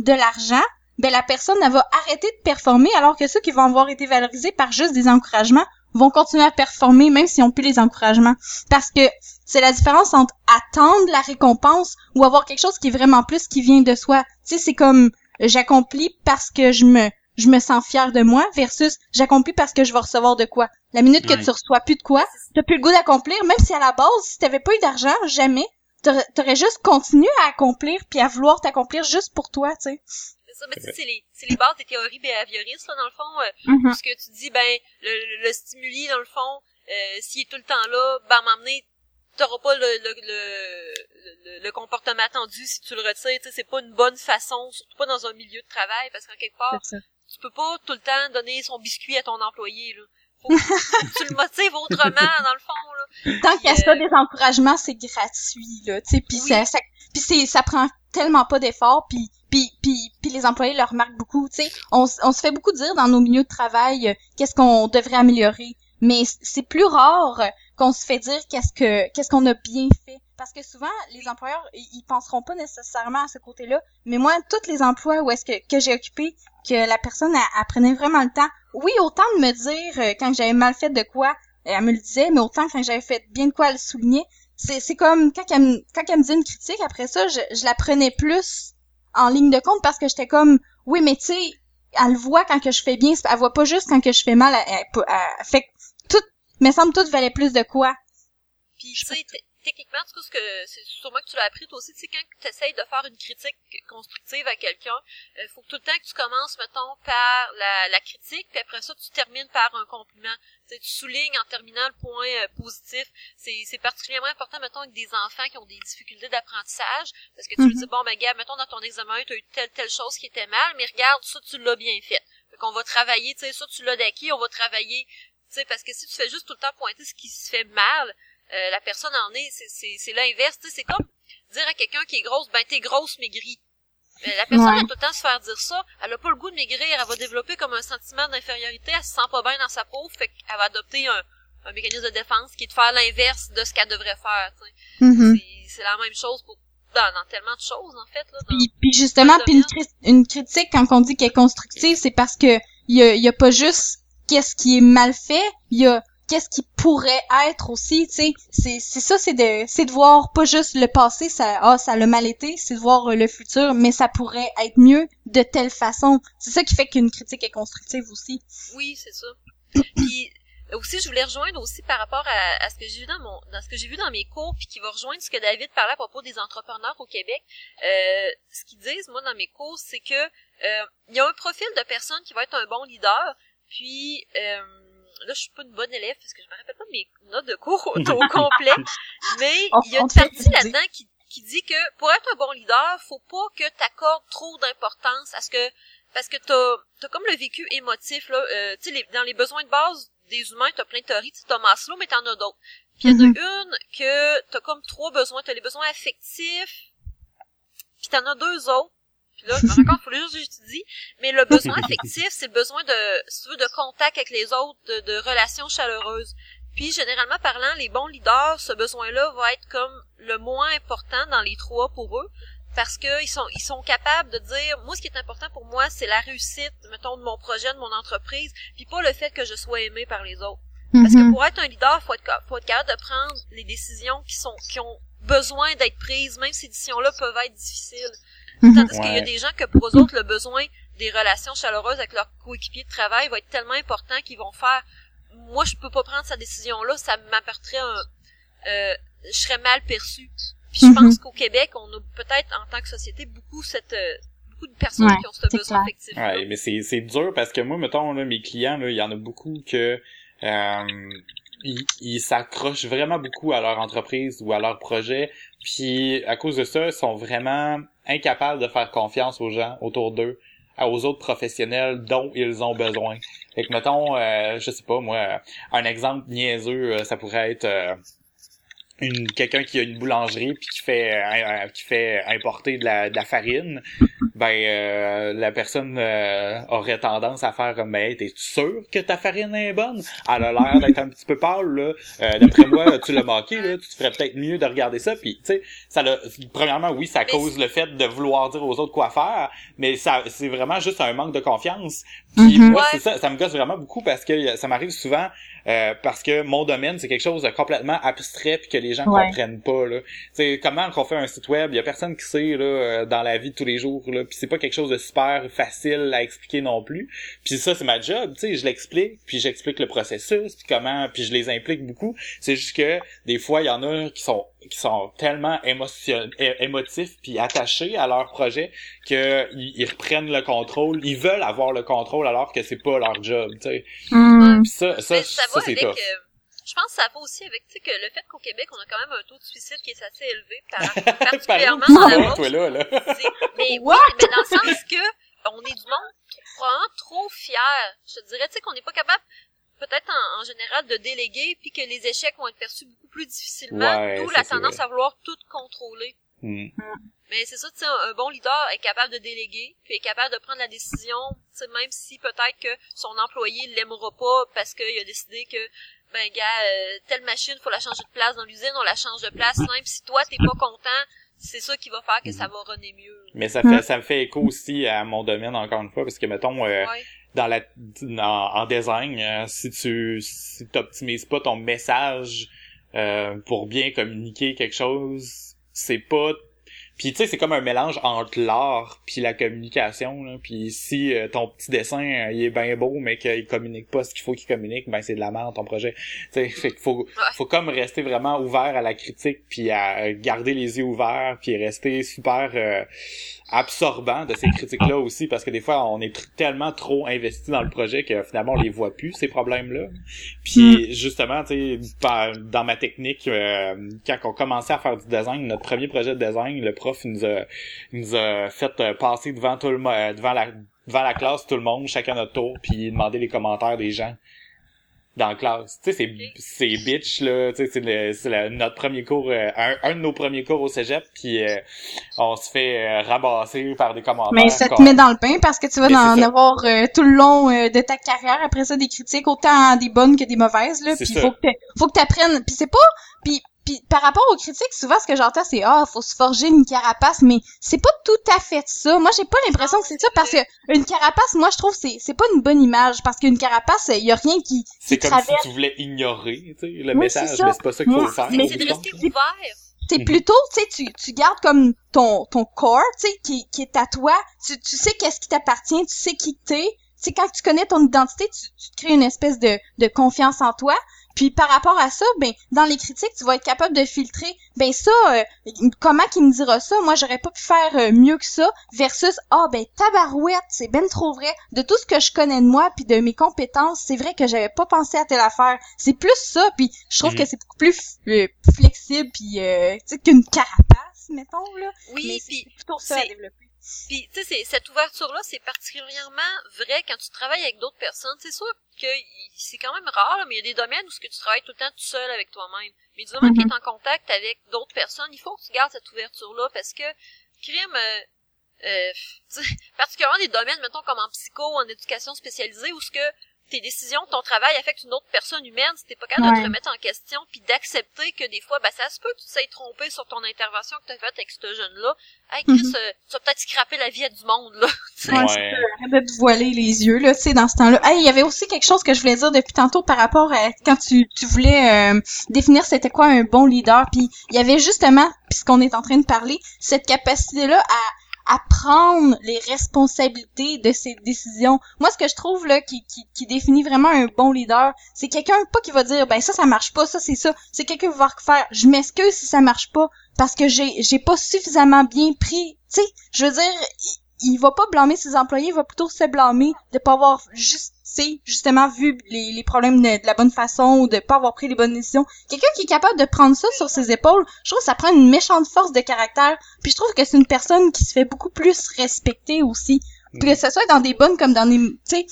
S3: de l'argent, ben la personne elle va arrêter de performer alors que ceux qui vont avoir été valorisés par juste des encouragements vont continuer à performer même s'ils ont plus les encouragements parce que c'est la différence entre attendre la récompense ou avoir quelque chose qui est vraiment plus qui vient de soi. Tu sais c'est comme j'accomplis parce que je me je me sens fier de moi versus j'accomplis parce que je vais recevoir de quoi. La minute que tu reçois plus de quoi, t'as plus le goût d'accomplir même si à la base si t'avais pas eu d'argent, jamais t'aurais t'aurais juste continué à accomplir puis à vouloir t'accomplir juste pour toi, tu sais.
S1: C'est ça, mais tu sais, c'est les, c'est les bases des théories behavioristes, là, dans le fond. euh,
S3: Mhm.
S1: Parce que tu dis, ben, le, le, le stimuli, dans le fond, euh, s'il est tout le temps là, ben, à un moment donné, t'auras pas le, le, le, le, le comportement attendu si tu le retires. Tu sais, c'est pas une bonne façon, surtout pas dans un milieu de travail, parce qu'en quelque part, tu peux pas tout le temps donner son biscuit à ton employé, là. Faut que tu le motives autrement, dans le fond, là.
S3: Tant qu'il y a
S1: Puis,
S3: ça
S1: euh,
S3: des encouragements, c'est gratuit là, puis
S1: Oui.
S3: ça, ça ça prend tellement pas d'efforts, puis puis puis puis les employés le remarquent beaucoup, tu sais. On, on se fait beaucoup dire dans nos milieux de travail euh, qu'est-ce qu'on devrait améliorer, mais c'est plus rare qu'on se fait dire qu'est-ce que qu'est-ce qu'on a bien fait parce que souvent les employeurs ils penseront pas nécessairement à ce côté-là, mais moi tous les emplois où est-ce que que j'ai occupé que la personne elle, elle prenait vraiment le temps. Oui, autant de me dire euh, quand j'avais mal fait de quoi, euh, elle me le disait, mais autant quand j'avais fait bien de quoi, elle le soulignait. C'est, c'est comme quand elle, me, quand elle me disait une critique, après ça, je, je la prenais plus en ligne de compte parce que j'étais comme, oui, mais tu sais, elle le voit quand que je fais bien, elle voit pas juste quand que je fais mal. Elle, elle- elle- fait que tout, me semble tout valait plus de quoi.
S1: Puis, tu sais, techniquement, cas, ce que, c'est sûrement que tu l'as appris toi aussi, tu sais, quand tu essayes de faire une critique constructive à quelqu'un, il faut que tout le temps que tu commences, mettons, par la, la critique, puis après ça, tu termines par un compliment. Tu soulignes en terminant le point euh, positif. C'est, particulièrement important, mettons, avec des enfants qui ont des difficultés d'apprentissage, parce que tu lui
S3: Mhm.
S1: dis, bon, ben, gars, mettons, dans ton examen, tu as eu telle, telle chose qui était mal, mais regarde, ça, tu l'as bien fait. Fait qu'on va travailler, tu sais, ça, tu l'as d'acquis, on va travailler, tu sais, parce que si tu fais juste tout le temps pointer ce qui se fait mal, euh, la personne en est, c'est, c'est, c'est l'inverse, c'est comme dire à quelqu'un qui est grosse, ben t'es grosse maigrie. Mais la personne
S3: Ouais.
S1: a tout le temps se faire dire ça, elle a pas le goût de maigrir, elle va développer comme un sentiment d'infériorité, elle se sent pas bien dans sa peau, fait qu'elle va adopter un, un mécanisme de défense qui est de faire l'inverse de ce qu'elle devrait faire.
S3: Mhm.
S1: C'est, c'est la même chose pour, dans, dans tellement de choses, en fait, là. dans-
S3: Puis, puis justement, puis une,
S1: domaine.
S3: cri- une critique quand on dit qu'elle est constructive, c'est parce que il y a, y a pas juste qu'est-ce qui est mal fait, il y a qu'est-ce qui pourrait être aussi, tu sais. C'est c'est ça, c'est de c'est de voir pas juste le passé, ça ah ça l'a mal été, c'est de voir euh, le futur, mais ça pourrait être mieux de telle façon. C'est ça qui fait qu'une critique est constructive aussi.
S1: Oui, c'est ça. Puis euh, aussi, je voulais rejoindre aussi par rapport à, à ce que j'ai vu dans mon, dans ce que j'ai vu dans mes cours, puis qui va rejoindre ce que David parlait à propos des entrepreneurs au Québec. Euh, ce qu'ils disent, moi, dans mes cours, c'est que euh, il y a un profil de personne qui va être un bon leader, puis euh, là, je suis pas une bonne élève parce que je me rappelle pas mes notes de cours au, au complet, mais il y a une partie là-dedans qui qui dit que pour être un bon leader, faut pas que tu accordes trop d'importance à ce que parce que t'as as comme le vécu émotif là, euh, tu sais les- dans les besoins de base des humains, t'as plein de théories, tu sais, t'as Maslow mais t'en as d'autres. Puis il y en a une que t'as comme trois besoins, t'as les besoins affectifs, puis t'en as deux autres. Puis là, je me rends compte, faut juste que j'étudie. Mais le besoin affectif, c'est le besoin de, si tu veux, de contact avec les autres, de, de relations chaleureuses. Puis, généralement parlant, les bons leaders, ce besoin-là va être comme le moins important dans les trois pour eux. Parce que ils sont, ils sont capables de dire, moi, ce qui est important pour moi, c'est la réussite, mettons, de mon projet, de mon entreprise, puis pas le fait que je sois aimé par les autres. Parce que
S3: Mhm.
S1: pour être un leader, faut être, faut être capable de prendre les décisions qui sont, qui ont besoin d'être prises, même si ces décisions-là peuvent être difficiles.
S3: Mhm.
S1: Tandis qu'il y a
S2: Ouais.
S1: des gens que pour eux autres, le besoin des relations chaleureuses avec leurs coéquipiers de travail va être tellement important qu'ils vont faire, moi, je peux pas prendre cette décision-là, ça m'apporterait un, euh, je serais mal perçu. Puis je
S3: Mhm.
S1: pense qu'au Québec, on a peut-être, en tant que société, beaucoup cette, euh, beaucoup de personnes
S3: Ouais,
S1: qui ont ce besoin
S3: clair.
S1: affectif.
S2: Ouais, mais c'est c'est dur parce que moi, mettons, là, mes clients, là, il y en a beaucoup que euh, ils ils s'accrochent vraiment beaucoup à leur entreprise ou à leur projet, puis à cause de ça, ils sont vraiment incapables de faire confiance aux gens autour d'eux, aux autres professionnels dont ils ont besoin. Fait que mettons, euh, je sais pas moi, un exemple niaiseux, euh, ça pourrait être euh, une quelqu'un qui a une boulangerie puis qui fait euh, euh, qui fait importer de la, de la farine ben euh, la personne euh, aurait tendance à faire comme ben t'es sûr que ta farine est bonne? Elle a l'air d'être un petit peu pâle là. Euh, d'après moi tu l'as manqué là. Tu te ferais peut-être mieux de regarder ça. Puis tu sais ça l'a- premièrement oui ça
S1: Mais
S2: cause le fait de vouloir dire aux autres quoi faire mais ça c'est vraiment juste un manque de confiance. Puis
S3: Mhm.
S2: moi
S1: Ouais.
S2: c'est ça ça me gosse vraiment beaucoup parce que ça m'arrive souvent euh, parce que mon domaine c'est quelque chose de complètement abstrait puis que les gens
S3: Ouais.
S2: comprennent pas là. C'est comment qu'on fait un site web? Il y a personne qui sait là euh, dans la vie de tous les jours là puis c'est pas quelque chose de super facile à expliquer non plus. Puis ça c'est ma job tu sais je l'explique puis j'explique le processus puis comment puis je les implique beaucoup. C'est juste que des fois il y en a qui sont qui sont tellement émotion émotifs puis attachés à leur projet que ils, ils reprennent le contrôle ils veulent avoir le contrôle alors que c'est pas leur job tu sais. Puis ça ça
S1: Mais ça
S2: c'est
S1: euh, je pense que ça va aussi avec, tu sais, que le fait qu'au Québec, on a quand même un taux de suicide qui est assez élevé, par- particulièrement dans
S2: de
S1: la
S2: toi là là
S1: Mais
S3: What?
S1: oui, mais dans le sens que on est du monde vraiment trop fier. Je te dirais, tu sais, qu'on n'est pas capable, peut-être en, en général, de déléguer, puis que les échecs vont être perçus beaucoup plus difficilement,
S2: Ouais,
S1: d'où la tendance
S2: vrai.
S1: à vouloir tout contrôler.
S2: Hmm.
S1: Mais c'est ça, tu sais, un, un bon leader est capable de déléguer, puis est capable de prendre la décision, tu sais, même si peut-être que son employé l'aimera pas parce qu'il a décidé que, ben gars, euh, telle machine, faut la changer de place dans l'usine, on la change de place, même si toi t'es pas content, c'est ça qui va faire que ça va runner mieux.
S2: mais ça fait ça me fait écho aussi à mon domaine encore une fois parce que mettons euh,
S1: Ouais.
S2: Dans la en, en design euh, si tu si t'optimises pas ton message euh, pour bien communiquer quelque chose c'est pas puis tu sais c'est comme un mélange entre l'art puis la communication là. Puis si euh, ton petit dessin euh, il est bien beau mais qu'il communique pas ce qu'il faut qu'il communique ben c'est de la merde ton projet. Tu sais fait qu'il faut faut comme rester vraiment ouvert à la critique puis à garder les yeux ouverts puis rester super euh, absorbant de ces critiques là aussi parce que des fois on est tellement trop investi dans le projet que finalement on les voit plus ces problèmes là puis justement tu sais dans ma technique euh, quand on commençait à faire du design notre premier projet de design le prof il nous a il nous a fait euh, passer devant tout le euh, devant la devant la classe tout le monde chacun notre tour puis demander les commentaires des gens dans la classe. Tu sais, c'est, c'est bitch, là, tu sais, c'est, le, c'est le- notre premier cours, euh, un, un de nos premiers cours au cégep, puis euh, on se fait euh, rabasser par des commentaires.
S3: Mais ça te met dans le bain parce que tu vas en avoir euh, tout le long euh, de ta carrière après ça des critiques autant des bonnes que des mauvaises là puis faut que faut que t'apprennes puis c'est pas puis puis par rapport aux critiques souvent ce que j'entends c'est ah faut se forger une carapace mais c'est pas tout à fait ça moi j'ai pas l'impression que c'est ça parce que une carapace moi je trouve c'est c'est pas une bonne image parce qu'une carapace il y a rien qui
S2: C'est comme si tu voulais ignorer, tu sais, le
S3: Oui,
S2: message, mais c'est pas ça qu'il faut
S3: Moi,
S2: faire.
S1: C'est
S3: Mais
S1: c'est de rester ouvert.
S3: c'est plutôt, tu sais, tu, tu gardes comme ton, ton corps, tu sais, qui, qui est à toi. Tu, tu sais qu'est-ce qui t'appartient, tu sais qui t'es. C'est quand tu connais ton identité, tu, tu te crées une espèce de, de confiance en toi. Puis par rapport à ça, ben dans les critiques, tu vas être capable de filtrer. Ben ça, euh, comment qu'il me dira ça Moi, j'aurais pas pu faire euh, mieux que ça. Versus, ah ben tabarouette, c'est ben trop vrai. De tout ce que je connais de moi puis de mes compétences, c'est vrai que j'avais pas pensé à telle affaire. C'est plus ça. Puis je trouve
S2: Mhm.
S3: que c'est beaucoup plus euh, flexible puis euh, tu sais qu'une carapace, mettons là.
S1: Oui,
S3: c'est plutôt ça à
S1: c'est-
S3: développer.
S1: Puis, tu sais, c'est- cette ouverture-là, c'est particulièrement vrai quand tu travailles avec d'autres personnes. C'est sûr que c'est quand même rare, là, mais il y a des domaines où ce que tu travailles tout le temps tout seul avec toi-même. Mais du moment que tu es en contact avec d'autres personnes, il faut que tu gardes cette ouverture-là parce que crime, euh, euh, particulièrement des domaines, mettons, comme en psycho ou en éducation spécialisée, où ce que tes décisions, ton travail affectent une autre personne humaine, si t'es pas capable de te remettre en question, puis d'accepter que des fois, ben, ça se peut que tu t'aies trompé sur ton intervention que tu as faite avec ce jeune-là. Hey, Chris, euh, tu vas peut-être scraper la vie à du monde, là. Tu sais.
S3: Ouais,
S2: Ouais.
S3: Arrête de te voiler les yeux, là, tu sais, dans ce temps-là. Hey, il y avait aussi quelque chose que je voulais dire depuis tantôt par rapport à quand tu, tu voulais euh, définir c'était quoi un bon leader. Puis il y avait justement, puisqu'on est en train de parler, cette capacité-là à à prendre les responsabilités de ses décisions. Moi, ce que je trouve là qui, qui, définit vraiment un bon leader, c'est quelqu'un pas qui va dire ben ça ça marche pas, ça c'est ça. C'est quelqu'un qui va faire je m'excuse si ça marche pas parce que j'ai j'ai pas suffisamment bien pris. Tu sais, je veux dire il, va pas blâmer ses employés, il va plutôt se blâmer de pas avoir juste justement vu les, les problèmes de, de la bonne façon ou de pas avoir pris les bonnes décisions. Quelqu'un qui est capable de prendre ça sur ses épaules, je trouve que ça prend une méchante force de caractère. Puis je trouve que c'est une personne qui se fait beaucoup plus respecter aussi. Puis que ce soit dans des bonnes comme dans des tu sais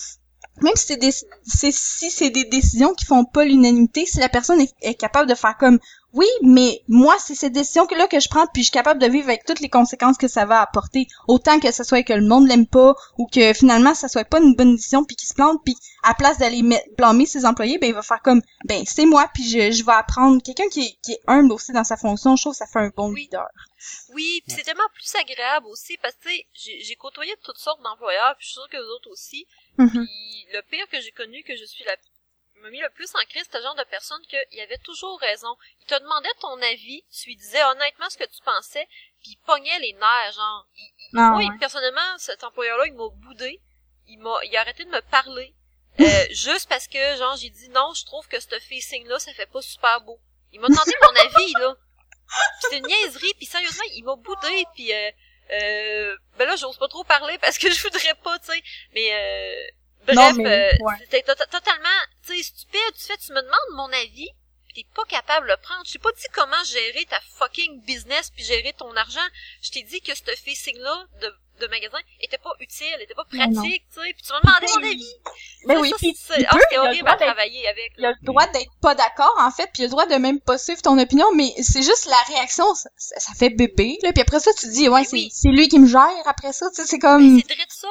S3: même si c'est des si c'est des décisions qui font pas l'unanimité, si la personne est, est capable de faire comme oui, mais moi c'est cette décision que là que je prends puis je suis capable de vivre avec toutes les conséquences que ça va apporter, autant que ce soit que le monde l'aime pas ou que finalement ça soit pas une bonne décision puis qu'il se plante puis à place d'aller blâmer ses employés, ben il va faire comme ben c'est moi puis je, je vais apprendre quelqu'un qui est, qui est humble aussi dans sa fonction, je trouve que ça fait un bon
S1: Oui.
S3: leader.
S1: Oui, puis c'est tellement plus agréable aussi parce que tu sais, j'ai côtoyé toutes sortes d'employeurs, puis je suis sûre que autres aussi.
S3: Mhm.
S1: Puis le pire que j'ai connu, que je suis la m'a mis le plus en crise, c'était le genre de personne qu'il avait toujours raison. Il te demandait ton avis, tu lui disais honnêtement ce que tu pensais, puis il pognait les nerfs, genre. Il, il-
S3: Ah,
S1: moi,
S3: ouais.
S1: personnellement, cet employeur-là, il m'a boudé. Il m'a, il a arrêté de me parler. euh, juste parce que, genre, j'ai dit non, je trouve que ce facing-là, ça fait pas super beau. Il m'a demandé mon avis, là. C'était une niaiserie, puis sérieusement, il m'a boudé, puis euh, euh, ben là, j'ose pas trop parler parce que je voudrais pas, tu sais, mais euh, bref,
S3: mais,
S1: euh,
S3: ouais.
S1: totalement, tu sais, stupide, tu fais, tu me demandes mon avis, pis t'es pas capable de le prendre. Je t'ai pas dit comment gérer ta fucking business puis gérer ton argent. Je t'ai dit que ce facing-là de, de magasin était pas utile, était pas pratique, tu sais, puis tu m'as demandé mon avis.
S3: Ben
S1: Ça,
S3: oui, puis
S1: ah, c'était horrible
S3: droit
S1: à
S3: d'être-
S1: travailler avec.
S3: Il a le droit d'être pas d'accord, en fait, puis il a le droit de même pas suivre ton opinion, mais c'est juste la réaction, ça, fait bébé, là, puis après ça, tu dis, ouais,
S1: Mais
S3: c'est
S1: oui.
S3: lui qui me gère, après ça, tu sais, c'est
S1: Mais
S3: comme...
S1: c'est ça.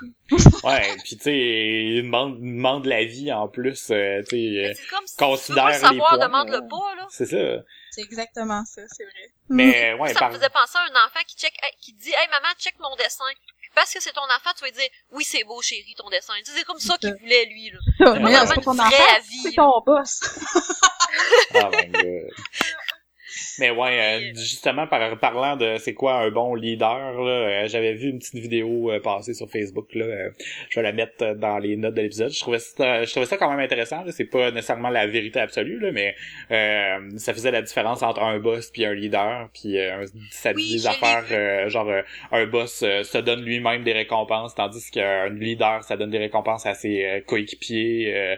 S2: Ouais, puis tu sais, il demande, il demande l'avis en plus, euh, tu sais, euh,
S1: C'est comme si tu veux
S2: considère
S1: le
S2: les
S1: savoir,
S2: points,
S1: demande-le
S2: euh,
S1: pas, là.
S2: c'est ça.
S3: C'est exactement ça, c'est vrai.
S2: Mais ouais,
S1: ça
S2: par...
S1: me faisait penser à un enfant qui check, qui dit, hey maman, check mon dessin. Puis parce que c'est ton enfant, tu vas dire, oui c'est beau chérie ton dessin. Tu sais, c'est comme ça qu'il voulait lui, là.
S3: C'est ton enfant, c'est ton boss.
S2: Ah, my God. Mais ouais, euh, justement, par, parlant de c'est quoi un bon leader, là, euh, j'avais vu une petite vidéo euh, passer sur Facebook, là, euh, je vais la mettre euh, dans les notes de l'épisode. Je trouvais ça, je trouvais ça quand même intéressant. C'est pas nécessairement la vérité absolue, là, mais euh, ça faisait la différence entre un boss puis un leader, puis euh, ça
S1: Oui,
S2: dit des
S1: je l'ai
S2: affaires euh, genre euh, un boss euh, se donne lui-même des récompenses, tandis qu'un leader ça donne des récompenses à ses euh, coéquipiers. euh,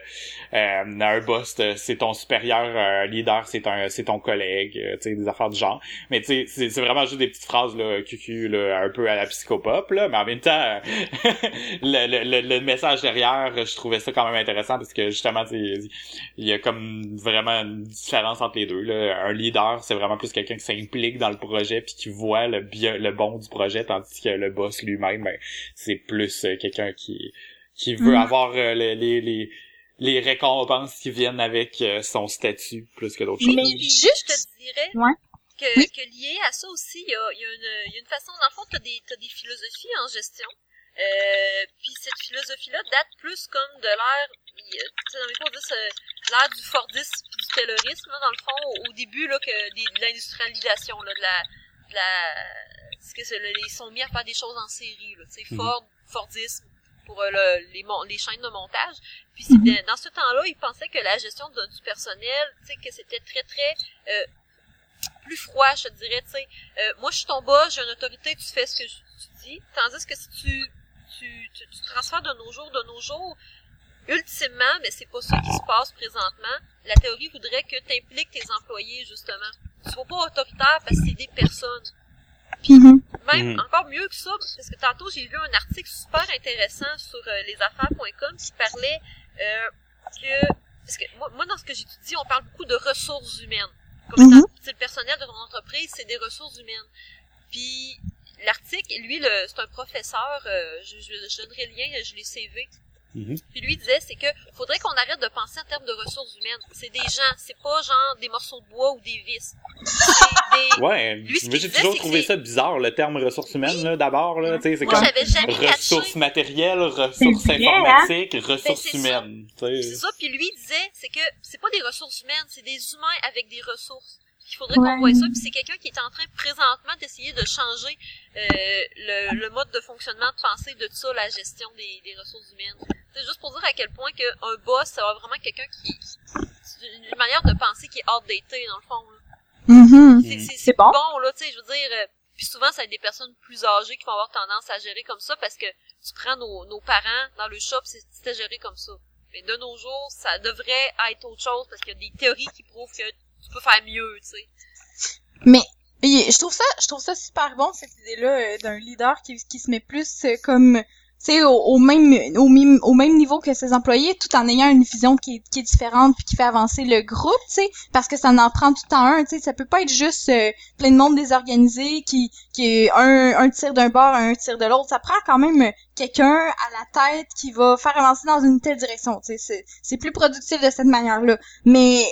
S2: euh, un boss euh, c'est ton supérieur, un leader c'est un c'est ton collègue. Euh, sais, des affaires du genre. Mais tu sais, c'est vraiment juste des petites phrases, là, cucu, là, un peu à la psychopop, là, mais en même temps, le, le, le, message derrière, je trouvais ça quand même intéressant parce que justement, il y a comme vraiment une différence entre les deux, là. Un leader, c'est vraiment plus quelqu'un qui s'implique dans le projet puis qui voit le bien, le bon du projet, tandis que le boss lui-même, ben, c'est plus euh, quelqu'un qui qui veut mm. avoir euh, les, les, les récompenses qui viennent avec euh, son statut plus que d'autres choses.
S1: Mais juste, je te dirais que, que lié à ça aussi, il y a, y, a une, y a une façon, dans le fond, t'as des, t'as des philosophies en gestion. Euh, puis cette philosophie-là date plus comme de l'ère, tu sais, dans mes cours, l'ère du Fordisme du Taylorisme, là, dans le fond, au, début, là, que de l'industrialisation, là, de la, de la, que ils sont mis à faire des choses en série, là, tu sais, mhm. Ford, Fordisme, pour euh, le, les, les chaînes de montage. Puis mhm. dans ce temps-là, ils pensaient que la gestion du personnel, tu sais, que c'était très très euh, plus froid, je te dirais, tu sais. Euh, moi, je suis ton boss, j'ai une autorité, tu fais ce que je, tu dis. Tandis que si tu, tu, tu, tu transfères de nos jours, de nos jours, ultimement, mais c'est pas ça qui se passe présentement, la théorie voudrait que tu impliques tes employés, justement. Tu sois pas autoritaire parce que c'est des personnes. Puis mhm. même mhm. encore mieux que ça, parce que tantôt j'ai lu un article super intéressant sur euh, lesaffaires.com qui parlait euh, que parce que moi, moi dans ce que j'étudie, on parle beaucoup de ressources humaines. Comme mm le personnel de ton entreprise, c'est des ressources humaines. Puis l'article, lui, c'est un professeur, euh, je, je, je donnerai le lien, je l'ai CV. Mhm. Puis lui disait, c'est que faudrait qu'on arrête de penser en termes de ressources humaines. C'est des gens, c'est pas genre des morceaux de bois ou des vis.
S2: Des... Ouais, lui, j'ai toujours trouvé ça bizarre, le terme ressources humaines, là, d'abord, là, tu sais, c'est comme ressources matérielles, ressources hein? informatiques, ressources humaines.
S1: C'est ça, puis lui disait, c'est que c'est pas des ressources humaines, c'est des humains avec des ressources. Il faudrait qu'on voit ça. Puis c'est quelqu'un qui est en train présentement d'essayer de changer euh, le, le, mode de fonctionnement de pensée de tout ça, la gestion des, des ressources humaines. C'est juste pour dire à quel point qu'un boss, ça va vraiment quelqu'un qui, une manière de penser qui est outdated dans le fond.
S3: Mm-hmm.
S1: C'est bon. bon là, tu sais, je veux dire. Euh, puis souvent, c'est des personnes plus âgées qui vont avoir tendance à gérer comme ça parce que tu prends nos, nos parents dans le shop, c'était géré comme ça. Mais de nos jours, ça devrait être autre chose parce qu'il y a des théories qui prouvent que tu peux faire mieux, tu sais.
S3: Mais je trouve ça, je trouve ça super bon cette idée-là euh, d'un leader qui, qui se met plus euh, comme tu au, au, même au, même niveau que ses employés tout en ayant une vision qui est, qui est différente puis qui fait avancer le groupe tu sais parce que ça en prend tout en un tu sais. Ça peut pas être juste euh, plein de monde désorganisé qui qui est un un tir d'un bord un tir de l'autre. Ça prend quand même quelqu'un à la tête qui va faire avancer dans une telle direction tu sais. C'est c'est plus productif de cette manière là mais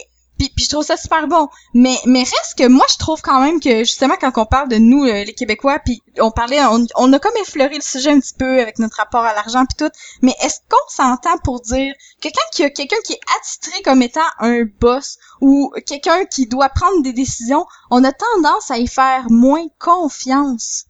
S3: puis, je trouve ça super bon. Mais mais reste que moi je trouve quand même que justement quand on parle de nous euh, les Québécois, puis on parlait, on, a comme effleuré le sujet un petit peu avec notre rapport à l'argent puis tout. Mais est-ce qu'on s'entend pour dire quelqu'un qui a quelqu'un qui est attitré comme étant un boss ou quelqu'un qui doit prendre des décisions, on a tendance à y faire moins confiance?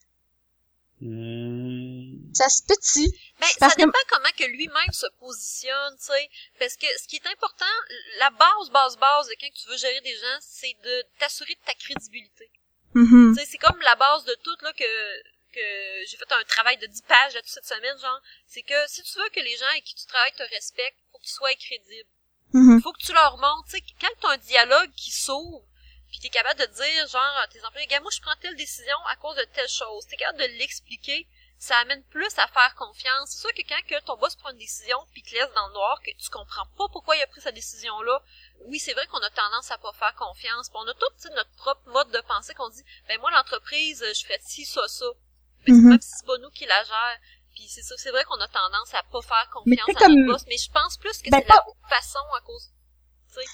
S3: Hmm. Ça se petit.
S1: Mais ça dépend comment que lui-même se positionne, tu sais. Parce que ce qui est important, la base, base, base de quand tu veux gérer des gens, c'est de t'assurer de ta crédibilité.
S3: Mm-hmm.
S1: Tu sais, c'est comme la base de tout, là, que, que j'ai fait un travail de 10 pages là, toute cette semaine, genre. C'est que si tu veux que les gens avec qui tu travailles te respectent, faut que tu sois crédible.
S3: Mm-hmm.
S1: Faut que tu leur montres, tu sais, quand tu as un dialogue qui s'ouvre, puis t'es capable de dire, genre, à tes employés, gars, moi, je prends telle décision à cause de telle chose. T'es capable de l'expliquer, ça amène plus à faire confiance. C'est sûr que quand que ton boss prend une décision puis te laisse dans le noir, que tu comprends pas pourquoi il a pris cette décision-là, oui, c'est vrai qu'on a tendance à pas faire confiance. Puis on a tout notre propre mode de pensée qu'on dit, ben moi, l'entreprise, je ferais ci, ça, ça. Mais mm-hmm. même si c'est pas nous qui la gère. Puis c'est ça, c'est vrai qu'on a tendance à pas faire confiance à notre boss, mais je pense plus que ben, c'est la façon à cause, tu sais.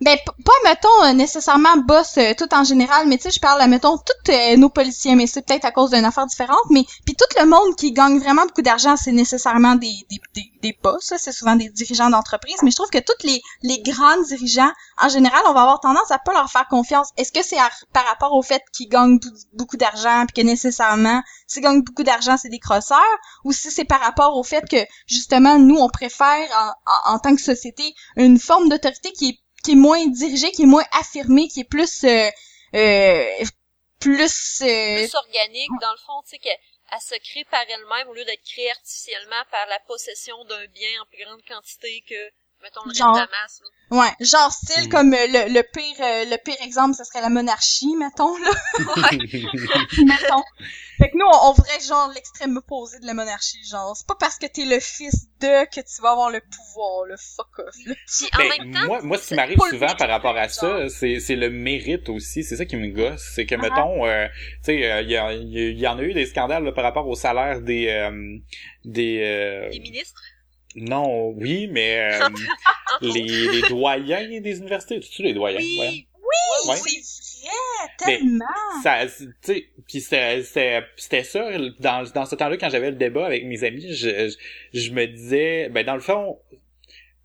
S3: Ben, pas, mettons, euh, nécessairement boss euh, tout en général, mais tu sais, je parle, mettons, tous euh, nos policiers, mais c'est peut-être à cause d'une affaire différente, mais puis tout le monde qui gagne vraiment beaucoup d'argent, c'est nécessairement des, des, des, boss, c'est souvent des dirigeants d'entreprise, mais je trouve que tous les, les grands dirigeants, en général, on va avoir tendance à pas leur faire confiance. Est-ce que c'est par rapport au fait qu'ils gagnent beaucoup d'argent, puis que nécessairement, s'ils gagnent beaucoup d'argent, c'est des crosseurs, ou si c'est par rapport au fait que, justement, nous, on préfère, en, en tant que société, une forme d'autorité qui est qui est moins dirigé, qui est moins affirmé, qui est plus euh, euh, plus
S1: euh... plus organique dans le fond, tu sais qu'elle se crée par elle-même au lieu d'être créée artificiellement par la possession d'un bien en plus grande quantité que Mettons le
S3: Genre.
S1: Genre... Damas, là.
S3: Ouais, genre style
S2: Hmm.
S3: comme euh, le, le pire euh, le pire exemple, ce serait la monarchie, mettons là, mettons. Fait que nous on, on voudrait genre l'extrême opposé de la monarchie, genre c'est pas parce que t'es le fils de que tu vas avoir le pouvoir, le fuck off. Là.
S1: Puis en
S2: Ben,
S1: même temps,
S2: moi, moi, ce qui m'arrive souvent par rapport à ça, c'est, c'est le mérite aussi. C'est ça qui me gosse. C'est que,
S3: Ah.
S2: mettons, euh, tu sais, euh, il y, a- il y a- il y en a eu des scandales là, par rapport au salaire des... euh, des euh,
S1: les ministres,
S2: non, oui, mais euh, les, les doyens des universités. Tu les doyens?
S1: oui,
S2: ouais.
S3: Oui,
S2: Ouais.
S3: c'est vrai, tellement.
S2: ça tu sais puis c'était ça dans dans ce temps-là quand j'avais le débat avec mes amis je, je je me disais ben dans le fond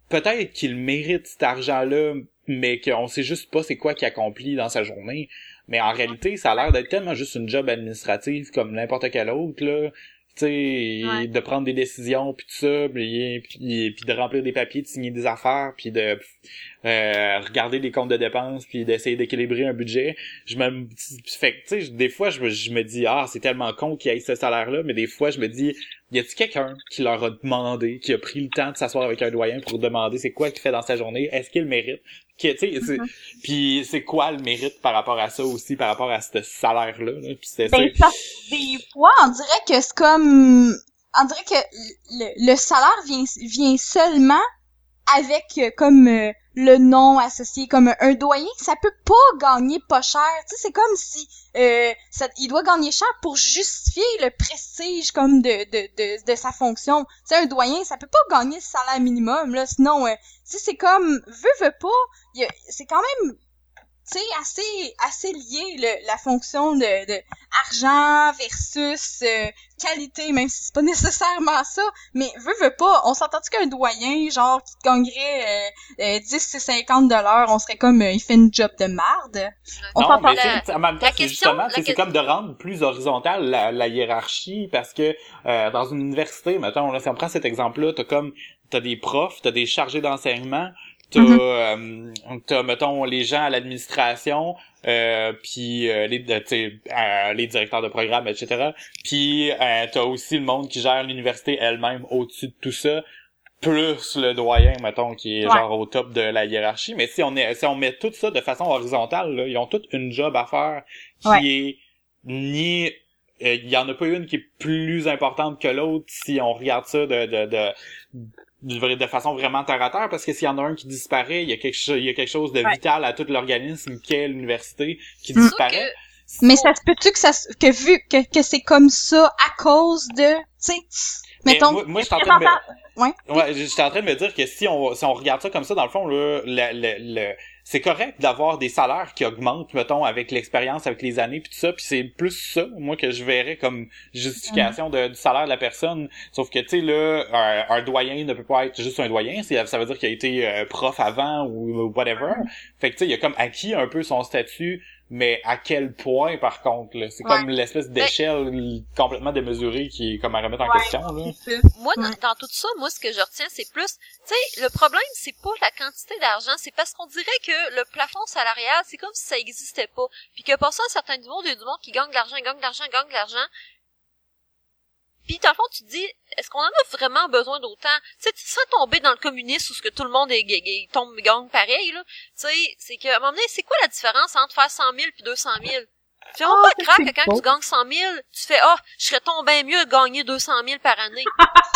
S2: peut-être qu'il mérite cet argent-là mais qu'on sait juste pas c'est quoi qu'il accomplit dans sa journée mais en réalité ça a l'air d'être tellement juste une job administrative comme n'importe quel autre là sais
S1: Ouais.
S2: de prendre des décisions puis tout ça puis, puis, puis de remplir des papiers de signer des affaires puis de euh, regarder les comptes de dépenses puis d'essayer d'équilibrer un budget. Je me fait que, tu sais des fois je me, je me dis ah c'est tellement con qu'il y ait ce salaire là mais des fois je me dis y a-t-il quelqu'un qui leur a demandé qui a pris le temps de s'asseoir avec un doyen pour demander c'est quoi qu'il fait dans sa journée? Est-ce qu'il le mérite? Qui- tu sais c'est- puis c'est quoi le mérite par rapport à ça aussi par rapport à ce salaire là, puis c'est
S3: Ben, des fois, on dirait que c'est comme, on dirait que le, le salaire vient, vient seulement avec euh, comme euh, le nom associé comme un doyen, ça peut pas gagner pas cher. Tu sais, c'est comme si euh, ça, il doit gagner cher pour justifier le prestige comme de de de, de sa fonction. Tu sais, un doyen, ça peut pas gagner le salaire minimum là, sinon, euh, c'est comme veut veut pas, c'est quand même tu sais, assez, assez lié, le, la fonction de, de argent versus euh, qualité, même si c'est pas nécessairement ça. Mais veut, veut pas, on s'entend-tu qu'un doyen, genre, qui gagnerait euh, euh, 10 et 50 dollars, on serait comme, euh, il fait une job de marde? On
S2: non, mais
S1: la-
S2: en même temps, c'est justement, c'est
S1: que-
S2: comme de rendre plus horizontale la, la hiérarchie parce que euh, dans une université, mettons, là, si on prend cet exemple-là, t'as comme t'as des profs, t'as des chargés d'enseignement, t'as, euh, t'as, mettons, les gens à l'administration, euh, puis euh, les, euh, les directeurs de programme, etc. Puis euh, t'as aussi le monde qui gère l'université elle-même au-dessus de tout ça plus le doyen, mettons, qui est
S3: Ouais.
S2: genre au top de la hiérarchie. Mais si on est, si on met tout ça de façon horizontale, là, ils ont toute une job à faire qui
S3: Ouais.
S2: est ni, euh, il y en a pas une qui est plus importante que l'autre si on regarde ça de, de, de, de, façon vraiment terre à terre, parce que s'il y en a un qui disparaît, il y a quelque chose, il y a quelque chose de
S3: Ouais.
S2: vital à tout l'organisme qu'est l'université qui disparaît.
S3: Mais ça se peut-tu que ça, se- que vu que, que c'est comme ça à cause de, tu sais,
S2: Mais
S3: mettons,
S2: moi, moi, je suis en train de me...
S3: Ouais.
S2: Ouais, j'étais en train de me dire que si on, si on regarde ça comme ça, dans le fond, là, le, le, le- c'est correct d'avoir des salaires qui augmentent, mettons, avec l'expérience, avec les années, puis tout ça, puis c'est plus ça, moi, que je verrais comme justification du salaire de la personne. Sauf que, tu sais, là, un, doyen ne peut pas être juste un doyen, ça veut dire qu'il a été euh, prof avant ou whatever. Fait que, tu sais, il a comme acquis un peu son statut, mais à quel point, par contre, là? C'est
S3: Ouais.
S2: comme l'espèce d'échelle complètement démesurée qui est comme à remettre en
S3: Ouais.
S2: question, là.
S1: Moi, dans,
S3: Ouais.
S1: dans tout ça, moi, ce que je retiens, c'est plus, tu sais, le problème, c'est pas la quantité d'argent, c'est parce qu'on dirait que le plafond salarial, c'est comme si ça existait pas. Puis que pour ça, à certains du monde, il y a du monde qui gagne de l'argent, gagne de l'argent, gagne de l'argent. Puis, dans le fond, tu te dis, est-ce qu'on en a vraiment besoin d'autant? Tu sais, tu serais tombé dans le communisme où ce que tout le monde est, est- est- tombe, gagne pareil, là. Tu sais, c'est que, à un moment donné, c'est quoi la différence entre faire 100 000 puis 200 000? Tu
S3: Ah,
S1: pas
S3: c'est
S1: que quand tu gagnes 100 000, tu fais, ah, je serais tombé mieux de gagner 200 000 par année.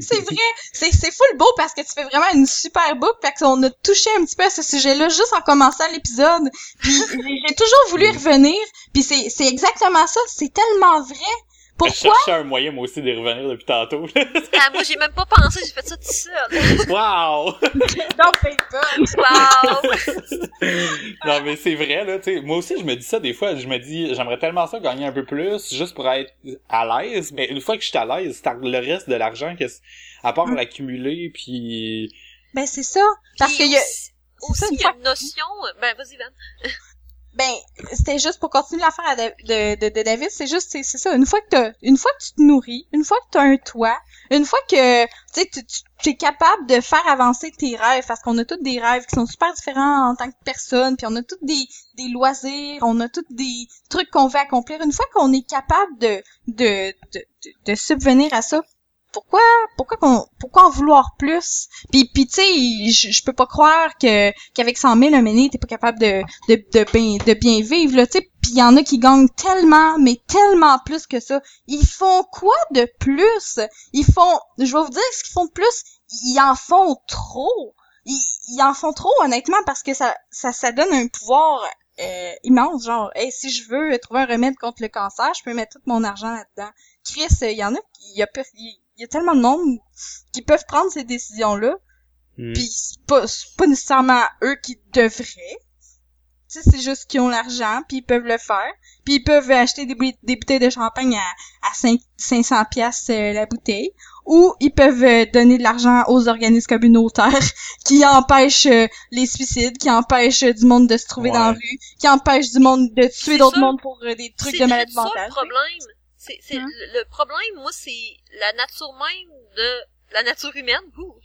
S3: C'est vrai, c'est c'est full beau parce que tu fais vraiment une super boucle parce qu'on a touché un petit peu à ce sujet-là juste en commençant l'épisode. Puis j'ai j'ai toujours voulu y revenir, puis c'est c'est exactement ça, c'est tellement vrai.
S2: Je cherchais un moyen, moi aussi, d'y revenir depuis tantôt.
S1: Ah, moi, j'ai même pas pensé, j'ai fait ça tout seul.
S2: wow!
S3: donc Facebook?
S1: Wow!
S2: non, mais c'est vrai, là, tu sais. Moi aussi, je me dis ça des fois. Je me dis, j'aimerais tellement ça gagner un peu plus, juste pour être à l'aise. Mais une fois que je suis à l'aise, c'est le reste de l'argent, que, à part
S3: Mm.
S2: l'accumuler, puis...
S3: Ben c'est ça, parce qu'il y a
S1: aussi, il y a une notion, ben, vas-y, Van.
S3: Ben c'était juste pour continuer l'affaire de, de, David, c'est juste c'est ça, une fois que t'as une fois que tu te nourris, une fois que tu as un toit, une fois que tu tu tu es capable de faire avancer tes rêves parce qu'on a tous des rêves qui sont super différents en tant que personne, puis on a tous des des loisirs, on a tous des trucs qu'on veut accomplir. Une fois qu'on est capable de, de de de subvenir à ça pourquoi pourquoi qu'on pourquoi en vouloir plus? Puis puis tu sais je, peux pas croire que qu'avec 100 000 un méné t'es pas capable de de de bien de bien vivre là tu sais. Puis y en a qui gagnent tellement mais tellement plus que ça. Ils font quoi de plus? Ils font je vais vous dire ce qu'ils font de plus. Ils en font trop. Ils, ils en font trop honnêtement parce que ça ça ça donne un pouvoir euh, immense. Genre hey, si je veux trouver un remède contre le cancer je peux mettre tout mon argent là-dedans. Chris il y en a il y a il y a tellement de monde qui peuvent prendre ces décisions-là,
S2: Hmm.
S3: puis c'est pas, c'est pas nécessairement eux qui devraient. Tu sais, c'est juste qu'ils ont l'argent, puis ils peuvent le faire. Puis ils peuvent acheter des, bouteilles- des bouteilles de champagne à, à 5, 500 pièces la bouteille. Ou ils peuvent euh, donner de l'argent aux organismes communautaires qui empêchent euh, les suicides, qui empêchent euh, du monde de se trouver
S2: Ouais.
S3: dans la rue, qui empêchent du monde de tuer d'autres
S1: ça.
S3: mondes pour euh, des trucs de maladies
S1: ça,
S3: mentales.
S1: le problème. C'est, c'est,
S3: Hein?
S1: le, problème, moi, c'est la nature même de la nature humaine. Ouh,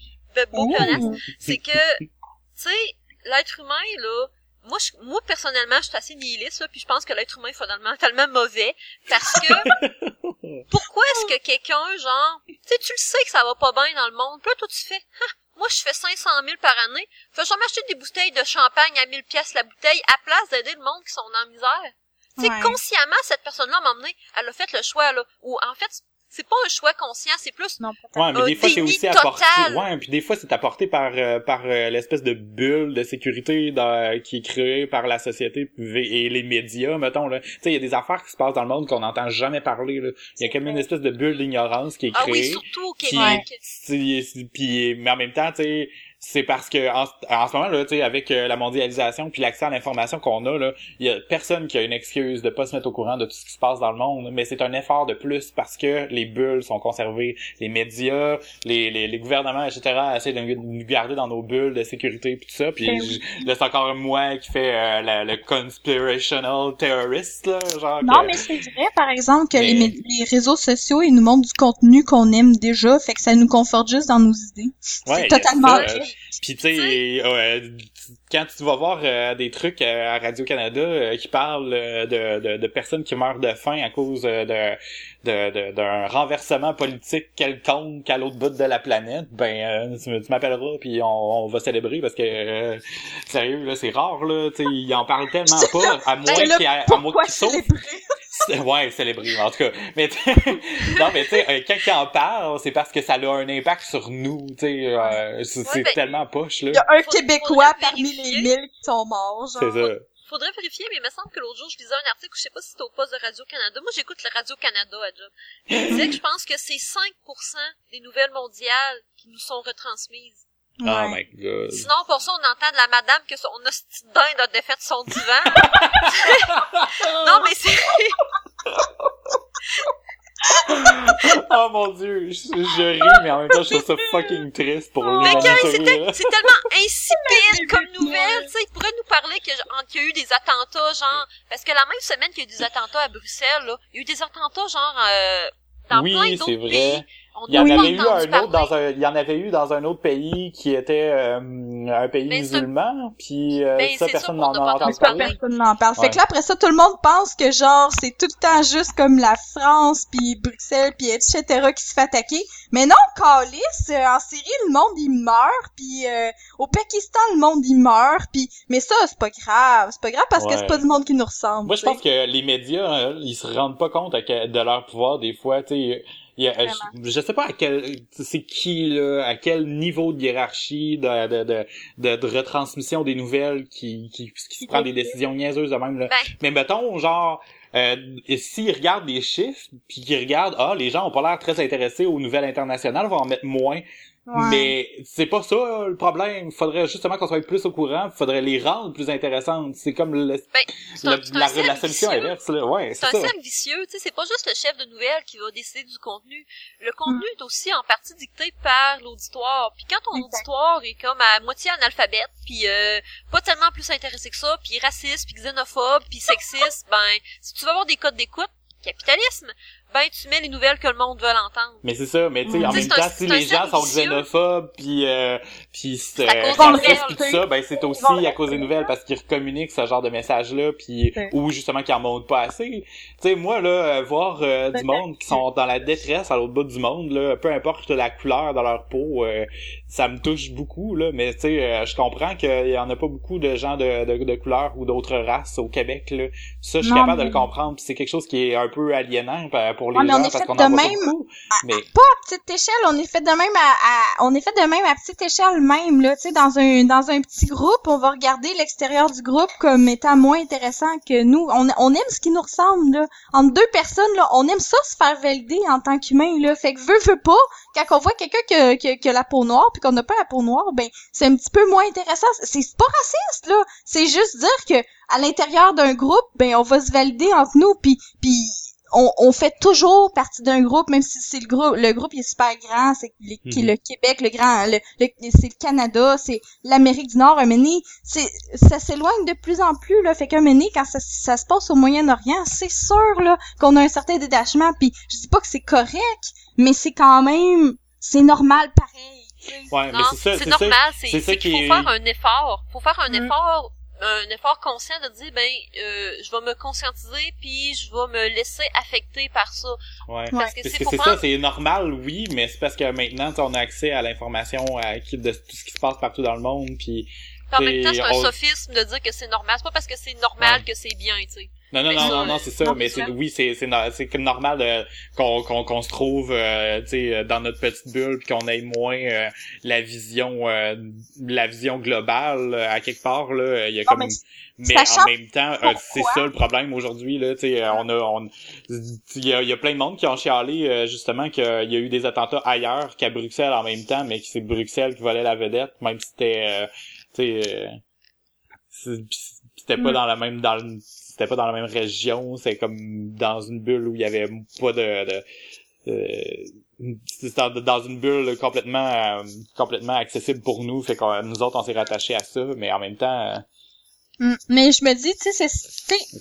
S1: beau pionnaise. C'est que, tu sais, l'être humain, là, moi, je, moi, personnellement, je suis assez nihiliste, là, puis je pense que l'être humain est fondamentalement mauvais, parce que, pourquoi est-ce que quelqu'un, genre, tu sais, tu le sais que ça va pas bien dans le monde, puis là, toi, tu fais, Ah, moi, je fais 500 000 par année, fais jamais acheter des bouteilles de champagne à 1000 pièces la bouteille, à place d'aider le monde qui sont en misère. Tu sais,
S3: Ouais.
S1: consciemment, cette personne-là, m'a emmené, elle a fait le choix, là. Ou, en fait, c'est pas un choix conscient, c'est plus,
S3: Non, pas
S2: Ouais, mais des fois c'est aussi apporté.
S1: total.
S2: Ouais, puis des fois c'est apporté par euh, par euh, l'espèce de bulle de sécurité dans- qui est créée par la société et les médias, mettons là. Tu sais, il y a des affaires qui se passent dans le monde qu'on n'entend jamais parler là. Il y a comme une espèce de bulle d'ignorance qui est
S1: ah oui,
S2: créée.
S1: surtout au
S2: Puis,
S1: Québec.
S2: puis mais en même temps, tu sais, c'est parce que en, en ce moment là, tu sais, avec euh, la mondialisation puis l'accès à l'information qu'on a là, il y a personne qui a une excuse de pas se mettre au courant de tout ce qui se passe dans le monde, mais c'est un effort de plus parce que les bulles sont conservées, les médias, les, les, les gouvernements, etc. essaient de nous garder dans nos bulles de sécurité puis tout ça, puis
S3: Ben
S2: là c'est encore moi qui fait euh, la- le conspirational terrorist là, genre
S3: Non,
S2: que-
S3: mais c'est vrai, par exemple, que
S2: Mais-
S3: les, les réseaux sociaux, ils nous montrent du contenu qu'on aime déjà, fait que ça nous conforte juste dans nos idées.
S2: Ouais,
S3: c'est totalement
S2: ça,
S3: vrai.
S2: Puis tu sais, euh, quand tu vas voir euh, des trucs euh, à Radio Canada euh, qui parlent de, de, de personnes qui meurent de faim à cause de d'un renversement politique quelconque à l'autre bout de la planète, ben tu, tu m'appelleras puis on, on va célébrer parce que sérieux là c'est rare là, tu sais ils en parlent tellement pas à moins
S3: Ben là,
S2: qu'il à moins
S3: Pourquoi
S2: Ouais, célébrer, en tout cas. Mais tu- non, mais tu sais, euh, quand il en parle, c'est parce que ça a un impact sur nous, tu sais. euh, c'est
S1: Ouais, ben,
S2: tellement poche, là.
S3: Il y a un
S1: Faudrait-
S3: Québécois
S1: faudrait
S3: parmi les mille qui sont morts, genre.
S2: C'est ça.
S1: Faudrait vérifier, mais il me semble que l'autre jour, je lisais un article, je sais pas si c'était au poste de Radio-Canada. Moi, j'écoute le Radio-Canada à job. Il disait que je pense que c'est 5% des nouvelles mondiales qui nous sont retransmises.
S2: Oh my god.
S1: Sinon, pour ça, on entend de la madame que son hostie de dinde a défait son divan. non, mais c'est...
S2: oh mon dieu, je, je ris, mais en même temps, je trouve ça fucking triste pour
S1: Mais c'était-
S2: là.
S1: c'est tellement insipide comme nouvelle, tu sais, il pourrait nous parler qu'il y a eu des attentats, genre, parce que la même semaine qu'il y a eu des attentats à Bruxelles, là, il y a eu des attentats, genre, euh, dans
S2: Oui,
S1: plein
S2: c'est
S1: d'autres
S2: vrai.
S1: pays.
S2: Il y en avait eu un autre dans un, il y en avait eu dans un autre pays qui était euh, un pays
S1: Ben,
S2: musulman, puis euh,
S1: Ben,
S2: ça personne n'en a entendu parler.
S3: personne n'en parle.
S2: Ouais.
S3: Fait que là, après ça, tout le monde pense que genre, c'est tout le temps juste comme la France, puis Bruxelles, puis etc. qui se fait attaquer. Mais non, Calice, euh, en Syrie, le monde, il meurt, puis euh, au Pakistan, le monde, il meurt, puis... Mais ça, c'est pas grave. C'est pas grave parce que
S2: Ouais.
S3: c'est pas du monde qui nous ressemble.
S2: Moi, je pense que les médias, hein, ils se rendent pas compte que- de leur pouvoir des fois. Tu sais, il y a-
S3: Vraiment.
S2: je, je sais pas à quel, c'est qui là, à quel niveau de hiérarchie, de de de, de, de retransmission des nouvelles qui qui, qui se prend des décisions niaiseuses de même là.
S1: Ben.
S2: Mais mettons genre. Euh, s'ils regardent les chiffres, puis qu'ils regardent, ah, les gens ont pas l'air très intéressés aux nouvelles internationales, vont en mettre moins.
S3: Ouais.
S2: Mais c'est pas ça le problème. Faudrait justement qu'on soit plus au courant. Faudrait les rendre plus intéressantes. C'est comme le,
S1: Ben, c'est
S2: la,
S1: un,
S2: la, solution
S1: vicieux.
S2: inverse, là. Ouais,
S1: C'est
S2: c'est
S1: un
S2: ça.
S1: cercle vicieux, tu sais, c'est pas juste le chef de nouvelles qui va décider du contenu. Le contenu est aussi en partie dicté par l'auditoire. Puis quand ton
S3: Exact.
S1: auditoire est comme à moitié analphabète, puis euh, pas tellement plus intéressé que ça, puis raciste, puis xénophobe, puis sexiste, ben si tu veux avoir des codes d'écoute, capitalisme, ben tu mets les nouvelles que le monde veut entendre.
S2: Mais c'est ça, mais tu sais, en
S1: T'sais,
S2: même temps, si les gens sont xénophobes, puis euh, puis c'est racistes, tout ça, ben c'est aussi à cause des nouvelles parce qu'ils communiquent ce genre de messages-là, puis
S3: Ouais.
S2: ou justement qu'ils en montrent pas assez. Tu sais, moi là, euh, voir euh, du monde qui sont dans la détresse à l'autre bout du monde, là, peu importe la couleur dans leur peau, euh, ça me touche beaucoup là. Mais tu sais, euh, je comprends qu'il y en a pas beaucoup de gens de, de, de couleur ou d'autres races au Québec là. Ça, je suis capable de le comprendre. puis c'est quelque chose qui est un peu aliénant pour les
S3: Ouais, mais on est
S2: parce
S3: fait
S2: qu'on
S3: de
S2: en voit pas
S3: même.
S2: beaucoup. Mais
S3: à petite échelle, on est fait de même à, à- on est fait de même à petite échelle même là, tu sais dans un dans un petit groupe, on va regarder l'extérieur du groupe comme étant moins intéressant que nous. On, on aime ce qui nous ressemble là. Entre deux personnes là, on aime ça se faire valider en tant qu'humain là. Fait que veut veut pas quand on voit quelqu'un qui a, qui qui a la peau noire puis qu'on n'a pas la peau noire, ben c'est un petit peu moins intéressant. C'est c'est pas raciste là, c'est juste dire que à l'intérieur d'un groupe, ben on va se valider entre nous puis puis on, on fait toujours partie d'un groupe, même si c'est le groupe, le groupe il est super grand, c'est le,
S2: Mhm.
S3: le Québec, le grand, le, le- c'est le Canada, c'est l'Amérique du Nord, un c'est, ça s'éloigne de plus en plus, là, fait qu'un donné, quand ça, ça se passe au Moyen-Orient, c'est sûr, là, qu'on a un certain détachement, puis je dis pas que c'est correct, mais c'est quand même, c'est normal pareil, tu sais.
S2: ouais, c'est
S1: normal, c'est qu'il
S2: qui
S1: faut
S2: est-
S1: faire un effort. Faut faire un
S3: Mm.
S1: effort, un effort conscient de dire ben euh, je vais me conscientiser puis je vais me laisser affecter par ça.
S2: Ouais.
S1: Parce que c'est prendre-
S2: ça, c'est normal, oui, mais c'est parce que maintenant, tu sais, on a accès à l'information de tout ce qui se passe partout dans le monde, puis
S1: en même temps,
S2: C'est-
S1: un
S2: on-
S1: sophisme de dire que c'est normal. C'est pas parce que c'est normal que c'est bien, tu sais.
S2: Non, non, non, non,
S1: euh,
S2: non, c'est ça, mais
S3: c'est
S2: oui, c'est c'est c'est que normal de- qu'on qu'on qu'on se trouve, euh, tu sais, dans notre petite bulle, puis qu'on ait moins euh, la vision, euh, la vision globale euh, à quelque part là. Il y a
S3: Non,
S2: comme
S3: mais
S2: en même temps, euh, c'est ça le problème aujourd'hui là. Tu sais, euh, on a, on, il y a, il y a plein de monde qui ont chialé euh, justement qu'il y a eu des attentats ailleurs qu'à Bruxelles en même temps, mais que c'est Bruxelles qui volait la vedette, même si c'était, euh, tu sais, euh, c'est- c'était pas
S3: Mm.
S2: dans la même dans le- c'était pas dans la même région, c'est comme dans une bulle où il y avait pas de, de euh, c'était dans, une bulle complètement euh, complètement accessible pour nous fait que nous autres on s'est rattachés à ça mais en même temps euh.
S3: Mais je me dis, tu sais,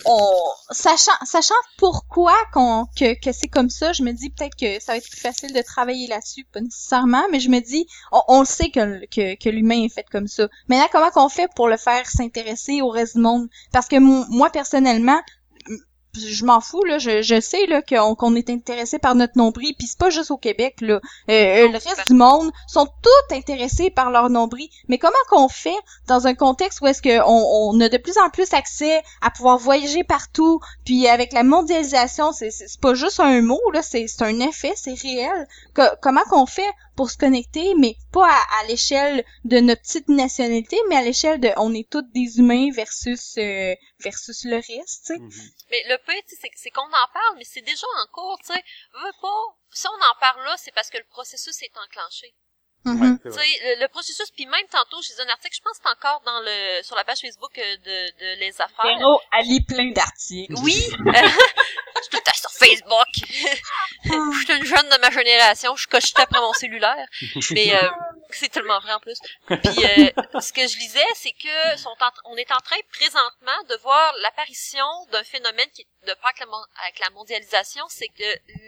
S3: on, sachant, sachant pourquoi qu'on, que, que c'est comme ça, je me dis peut-être que ça va être plus facile de travailler là-dessus, pas nécessairement, mais je me dis, on, on le sait que, que, que l'humain est fait comme ça. Maintenant, comment qu'on fait pour le faire s'intéresser au reste du monde? Parce que moi, personnellement, je m'en fous là, je, je sais là qu'on qu'on est intéressé par notre nombril, puis c'est pas juste au Québec là. Euh, le reste du monde sont tous intéressés par leur nombril. Mais comment qu'on fait dans un contexte où est-ce que on, on a de plus en plus accès à pouvoir voyager partout, puis avec la mondialisation, c'est pas juste un mot là, c'est un effet, c'est réel. Co- comment qu'on fait pour se connecter, mais pas à, à l'échelle de notre petite nationalité, mais à l'échelle de on est tous des humains versus euh, versus le reste, tu sais.
S1: Mais le pire, tu sais, c'est- c'est qu'on en parle, mais c'est déjà en cours, tu sais. Veux pas. Si on en parle là, c'est parce que le processus est enclenché.
S2: Ouais, c'est
S1: Tu
S2: vrai.
S1: sais, le, le processus, puis même tantôt, j'ai un article, je pense que c'est encore dans le sur la page Facebook euh, de, de Les Affaires.
S3: Véro, elle lit plein d'articles.
S1: Oui! je suis tout le temps sur Facebook. je suis une jeune de ma génération, je coche tout après mon cellulaire. Mais euh, c'est tellement vrai en plus. Puis euh, ce que je lisais, c'est que sont en- on est en train présentement de voir l'apparition d'un phénomène qui est de part avec la, mon- avec la mondialisation, c'est que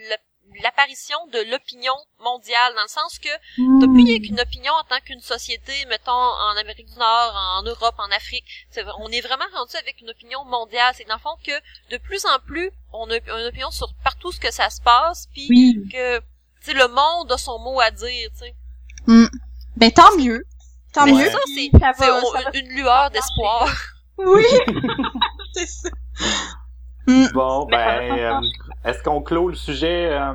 S1: le- l'apparition de l'opinion mondiale, dans le sens que
S3: Hmm.
S1: T'as plus rien qu'une opinion en tant qu'une société, mettons, en Amérique du Nord, en Europe, en Afrique. Vrai, on est vraiment rendu avec une opinion mondiale. C'est dans le fond que de plus en plus, on a une opinion sur partout ce que ça se passe, puis
S3: Oui.
S1: que tu sais, le monde a son mot à dire, tu sais.
S3: Ben tant mieux. Tant
S1: Mais
S3: mieux.
S1: c'est ça, c'est une, une lueur d'espoir.
S3: Oui. c'est ça. Hmm.
S2: bon ben
S3: va
S2: euh, est-ce qu'on clôt le sujet euh,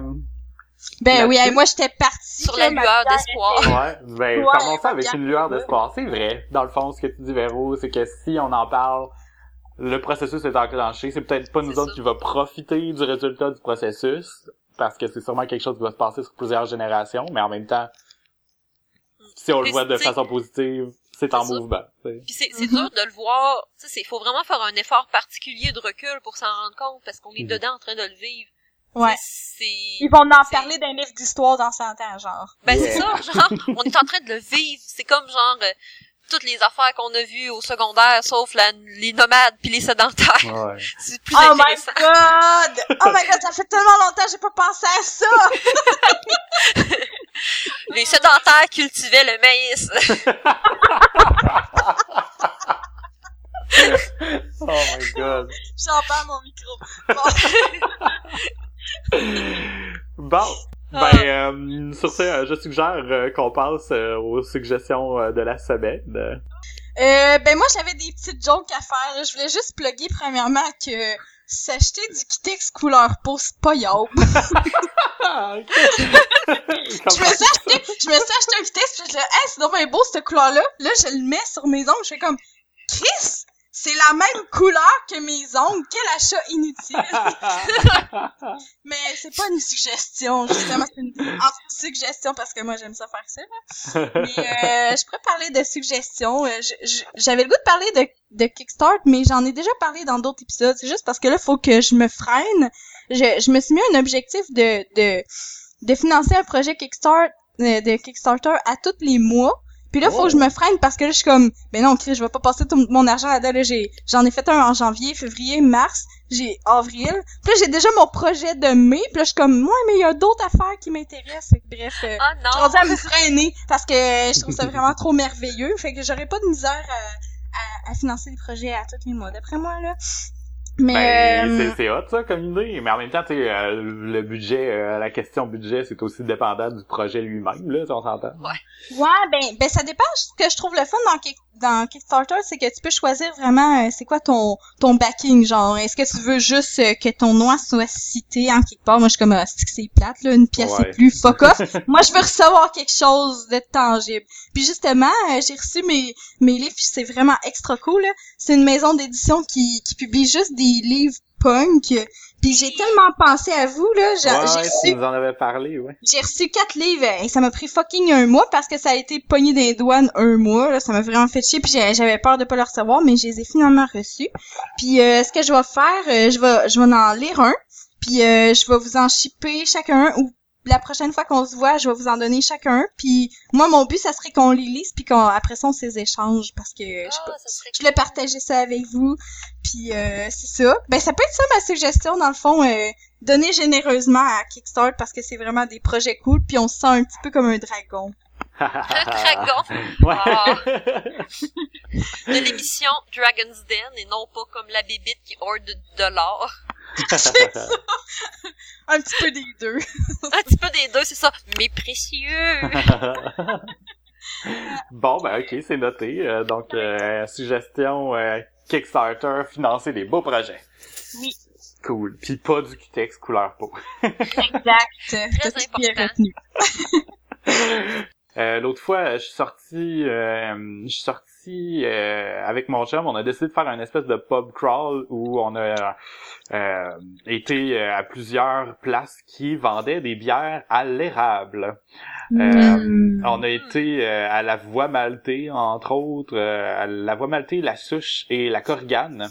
S3: Ben oui, moi j'étais partie
S1: Sur la lueur d'espoir.
S2: Ouais, ben
S3: Ouais,
S2: commençons avec une lueur d'espoir. C'est vrai. Dans le fond, ce que tu dis, Véro, c'est que si on en parle, le processus est enclenché. C'est peut-être pas nous autres
S1: ça.
S2: qui va profiter du résultat du processus, parce que c'est sûrement quelque chose qui va se passer sur plusieurs générations, mais en même temps, si on le voit de façon positive, c'est en mouvement.
S1: Puis c'est c'est
S3: Mhm.
S1: dur de le voir. Il faut vraiment faire un effort particulier de recul pour s'en rendre compte, parce qu'on est
S2: Mhm.
S1: dedans en train de le vivre.
S3: Ouais.
S1: C'est
S3: Ils vont en
S1: c'est-
S3: parler d'un livre d'histoire dans 100 ans, genre.
S1: Ben c'est ça, genre, on est en train de le vivre. C'est comme genre, euh, toutes les affaires qu'on a vues au secondaire, sauf la, les nomades puis les sédentaires.
S2: Ouais.
S1: C'est plus
S3: Oh my
S1: intéressant.
S3: god! Oh my god, ça fait tellement longtemps que j'ai pas pensé à ça!
S1: Les sédentaires cultivaient le maïs.
S2: Oh my god.
S3: J'en parle mon micro. Bon.
S2: Bon.
S1: Ah.
S2: Ben, euh, sur ce, je suggère euh, qu'on passe euh, aux suggestions euh, de la semaine.
S3: Euh, ben moi j'avais des petites jokes à faire. Je voulais juste plugger premièrement que s'acheter du Kitex couleur peau, c'est pas yob. Je me suis acheté, je me suis acheté un Kitex pis je là, hey, c'est bien beau cette couleur-là. Là, je le mets sur mes ongles, je fais comme, Chris, c'est la même couleur que mes ongles. Quel achat inutile. Mais c'est pas une suggestion, justement, c'est une anti-suggestion parce que moi j'aime ça faire ça. là. Mais euh, je pourrais parler de suggestions. Euh, J'avais le goût de parler de, de Kickstart, mais j'en ai déjà parlé dans d'autres épisodes. C'est juste parce que là, faut que je me freine. Je, je me suis mis un objectif de, de, de financer un projet Kickstart, euh, de Kickstarter à tous les mois. Puis là, faut
S2: Oh.
S3: que je me freine parce que là, je suis comme, ben non, Chris, je vais pas passer tout mon argent là-dedans. Là, j'ai, j'en ai fait un en janvier, février, mars, j'ai avril. Puis là, j'ai déjà mon projet de mai. Puis là, je suis comme, ouais, mais il y a d'autres affaires qui m'intéressent. Fait que Bref, je suis
S1: non.
S3: rendue à me freiner parce que je trouve ça vraiment trop merveilleux. Fait que j'aurais pas de misère à, à, à financer des projets à tous les mois, d'après moi, là. Mais,
S2: Ben,
S3: euh,
S2: c'est- c'est hot ça comme idée, mais en même temps, tu sais, euh, le budget, euh, la question budget, c'est aussi dépendant du projet lui-même, là, si on s'entend.
S3: Ouais, ben, ben ça dépend. Ce que je trouve le fun dans, Kick- dans Kickstarter, c'est que tu peux choisir vraiment euh, c'est quoi ton ton backing, genre. Est-ce que tu veux juste euh, que ton nom soit cité en quelque part? Moi, je suis comme, ah, c'est plate, là, une pièce
S2: Ouais.
S3: plus fuck off. Moi, je veux recevoir quelque chose de tangible. Puis justement, euh, j'ai reçu mes mes livres, c'est vraiment extra cool. là. C'est une maison d'édition qui qui publie juste des livres punk. Puis j'ai tellement pensé à vous là, j'ai
S2: Ouais,
S3: j'ai
S2: ouais,
S3: reçu
S2: nous en parlé, ouais.
S3: j'ai reçu quatre livres et ça m'a pris fucking un mois parce que ça a été pogné des douanes un mois. Là, ça m'a vraiment fait chier puis j'avais peur de pas le recevoir, mais je les ai finalement reçus. Puis euh, ce que je vais faire, euh, je vais je vais en lire un, puis euh, je vais vous en shipper chacun ou la prochaine fois qu'on se voit, je vais vous en donner chacun. un. Puis moi, mon but, ça serait qu'on les lise puis qu'après ça, on se les échange parce que je sais pas.
S1: Ah, ça serait
S3: Je voulais partager ça avec vous. Puis euh, c'est ça. Ben ça peut être ça ma suggestion dans le fond. Euh, donner généreusement à Kickstart parce que c'est vraiment des projets cool. Puis on se sent un petit peu comme un dragon.
S1: Un dragon?
S2: Ouais.
S1: Ah. de l'émission Dragon's Den et non pas comme la bébite qui hoard de, de l'or.
S3: Un petit peu des deux.
S1: Un petit peu des deux, c'est ça. Mais précieux!
S2: bon, ben ok, c'est noté. Euh, donc, euh, suggestion euh, Kickstarter, financer des beaux projets.
S3: Oui.
S2: Cool. Puis pas du Qtex couleur peau.
S3: Exact. Très
S1: important.
S2: Euh, L'autre fois, je suis sorti, euh, je suis sorti euh, avec mon chum. On a décidé de faire un espèce de pub crawl où on a euh, été euh, à plusieurs places qui vendaient des bières à l'érable. Euh,
S3: Mm.
S2: On a été euh, à la Voie Maltée, entre autres, euh, à la Voie Maltée, la Souche et la Corgane.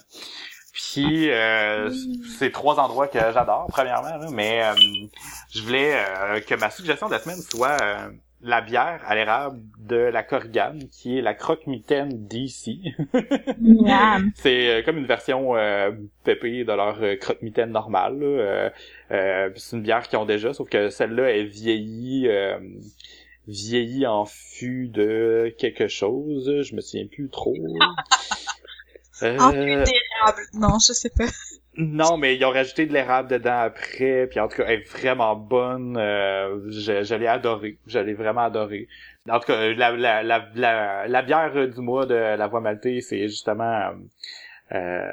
S2: Puis euh, c'est trois endroits que j'adore, premièrement, là, mais euh, je voulais euh, que ma suggestion de la semaine soit euh, la bière à l'érable de la Corgane, qui est la croque-mitaine DC. C'est euh, comme une version euh, pépée de leur euh, croque-mitaine normale. Euh, euh, c'est une bière qu'ils ont déjà, sauf que celle-là est vieillie, vieillie en fût de quelque chose. Je me souviens plus trop.
S3: En d'érable. Non, je sais pas.
S2: Non, mais ils ont rajouté de l'érable dedans après, puis en tout cas, elle est vraiment bonne. Euh, je je l'ai adorée. Je l'ai vraiment adorée. En tout cas, la, la, la, la, la bière du mois de la Voie Maltée, c'est justement euh,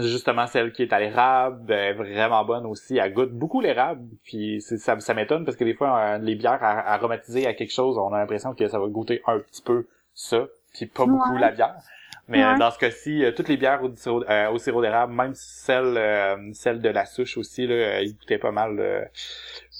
S2: justement celle qui est à l'érable. Elle est vraiment bonne aussi. Elle goûte beaucoup l'érable, puis c'est- ça, ça m'étonne parce que des fois, euh, les bières ar- aromatisées à quelque chose, on a l'impression que ça va goûter un petit peu ça, puis pas beaucoup la bière. Mais euh,
S3: Ouais.
S2: dans ce cas-ci, euh, toutes les bières au sirop, euh, au sirop d'érable, même celle, euh, celle de la souche aussi, là, euh, il goûtait pas mal, euh,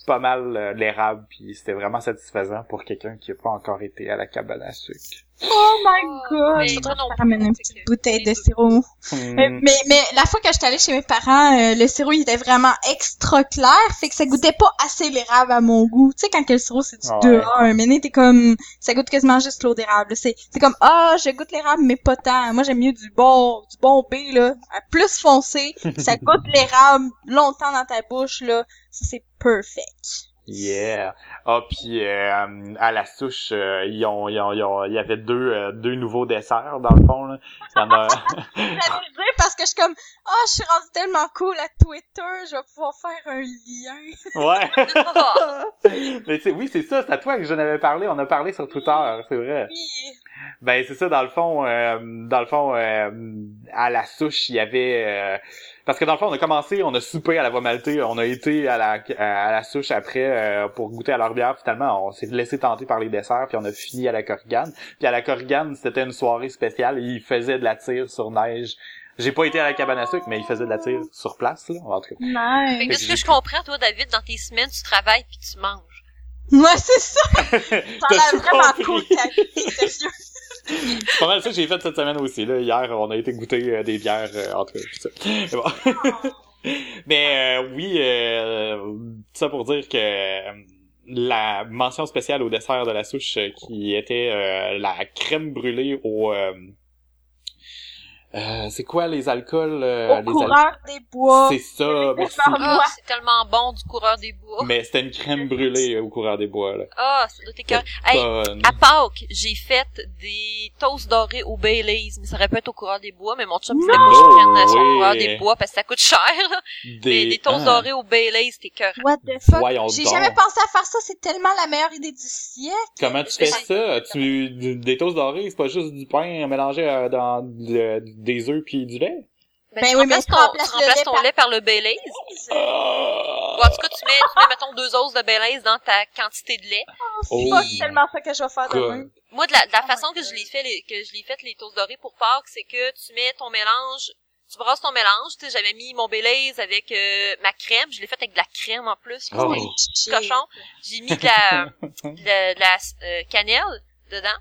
S2: pas mal l'érable, puis c'était vraiment satisfaisant pour quelqu'un qui a pas encore été à la cabane à sucre.
S3: Oh my god!
S1: Mais
S3: Faudrait
S1: non
S3: ramène une petite bouteille de sirop. Mais,
S2: Hmm.
S3: mais, mais la fois que j'étais allée chez mes parents, euh, le sirop il était vraiment extra clair, fait que ça goûtait pas assez l'érable à mon goût. Tu sais quand que le sirop c'est du
S2: Ah
S3: 2
S2: ouais.
S3: à 1, mais t'es comme ça goûte quasiment juste l'eau d'érable. C'est c'est comme ah, je goûte l'érable mais pas tant. Moi j'aime mieux du bon du bon B là, plus foncé, ça goûte l'érable longtemps dans ta bouche là. Ça c'est perfect.
S2: Yeah. Ah puis euh, à la souche, euh, ils ont, ils ont, ils ont- il y avait deux, euh, deux nouveaux desserts dans le fond là. Il y en a-
S3: J'allais le dire parce que je suis comme ah, je suis rendue tellement cool à Twitter, je vais pouvoir faire un lien.
S2: ouais. Mais tu sais, oui, c'est ça. C'est à toi que j'en avais parlé. On a parlé sur Twitter, c'est vrai.
S3: Oui.
S2: Ben c'est ça dans le fond euh, dans le fond euh, à la souche il y avait euh, parce que dans le fond on a commencé on a soupé à la voie maltée on a été à la à la souche après euh, pour goûter à leur bière finalement on s'est laissé tenter par les desserts puis on a fini à la Corrigane puis à la Corrigane c'était une soirée spéciale et ils faisaient de la tire sur neige j'ai pas été à la cabane à sucre mais ils faisaient de la tire sur place là en tout cas
S3: Nice.
S1: Fait que de ce que je comprends, toi, David, dans tes semaines, tu travailles puis tu manges?
S3: Ouais, c'est ça.
S2: T'as
S3: l'air vraiment
S2: compris?
S3: cool, ta vie, sérieux.
S2: C'est pas mal ça que j'ai fait cette semaine aussi. Là. Hier, on a été goûter euh, des bières euh, entre. Mais bon. Mais euh, oui, euh, ça pour dire que la mention spéciale au dessert de la souche qui était la crème brûlée au... euh, c'est quoi les alcools? euh,
S3: Au
S2: les
S3: coureur des bois.
S2: C'est ça, merci.
S1: Ah, c'est tellement bon du coureur des bois.
S2: Mais c'était une crème brûlée au coureur des bois. Là.
S1: Ah, ça doit être. Hey, à Pâques, j'ai fait des toasts dorés au Baileys, mais ça aurait pu être au coureur des bois, mais mon chum voulait pas que je prenne
S2: oui.
S1: coureur des bois parce que ça coûte cher, là. Mais des toasts
S2: Ah,
S1: dorés au Baileys, c'était cœur.
S3: What the fuck? J'ai jamais pensé à faire ça, c'est tellement la meilleure idée du siècle.
S2: Comment tu
S1: Mais
S2: fais ça? Tu, des toasts dorés, c'est pas juste du pain mélangé euh, dans de- des œufs puis du lait?
S3: Ben
S1: tu
S3: oui, mais
S1: remplaces
S3: tu
S1: ton,
S3: remplaces lait
S1: ton
S3: par-
S1: lait par le Baileys.
S2: Ah!
S1: Ou en tout cas, tu mets, tu mets, mettons, deux os de Baileys dans ta quantité de lait.
S3: C'est
S2: Oh.
S3: pas tellement ça que je vais faire demain.
S1: Moi, de la, de la
S3: Oh
S1: façon que je l'ai fait, les, que je l'ai fait les toasts dorés pour Pâques, c'est que tu mets ton mélange, tu brasses ton mélange, tu sais, j'avais mis mon Baileys avec euh, ma crème, je l'ai fait avec de la crème en plus,
S2: Oh.
S1: c'était cochon. J'ai mis de la, de, de la euh, cannelle dedans.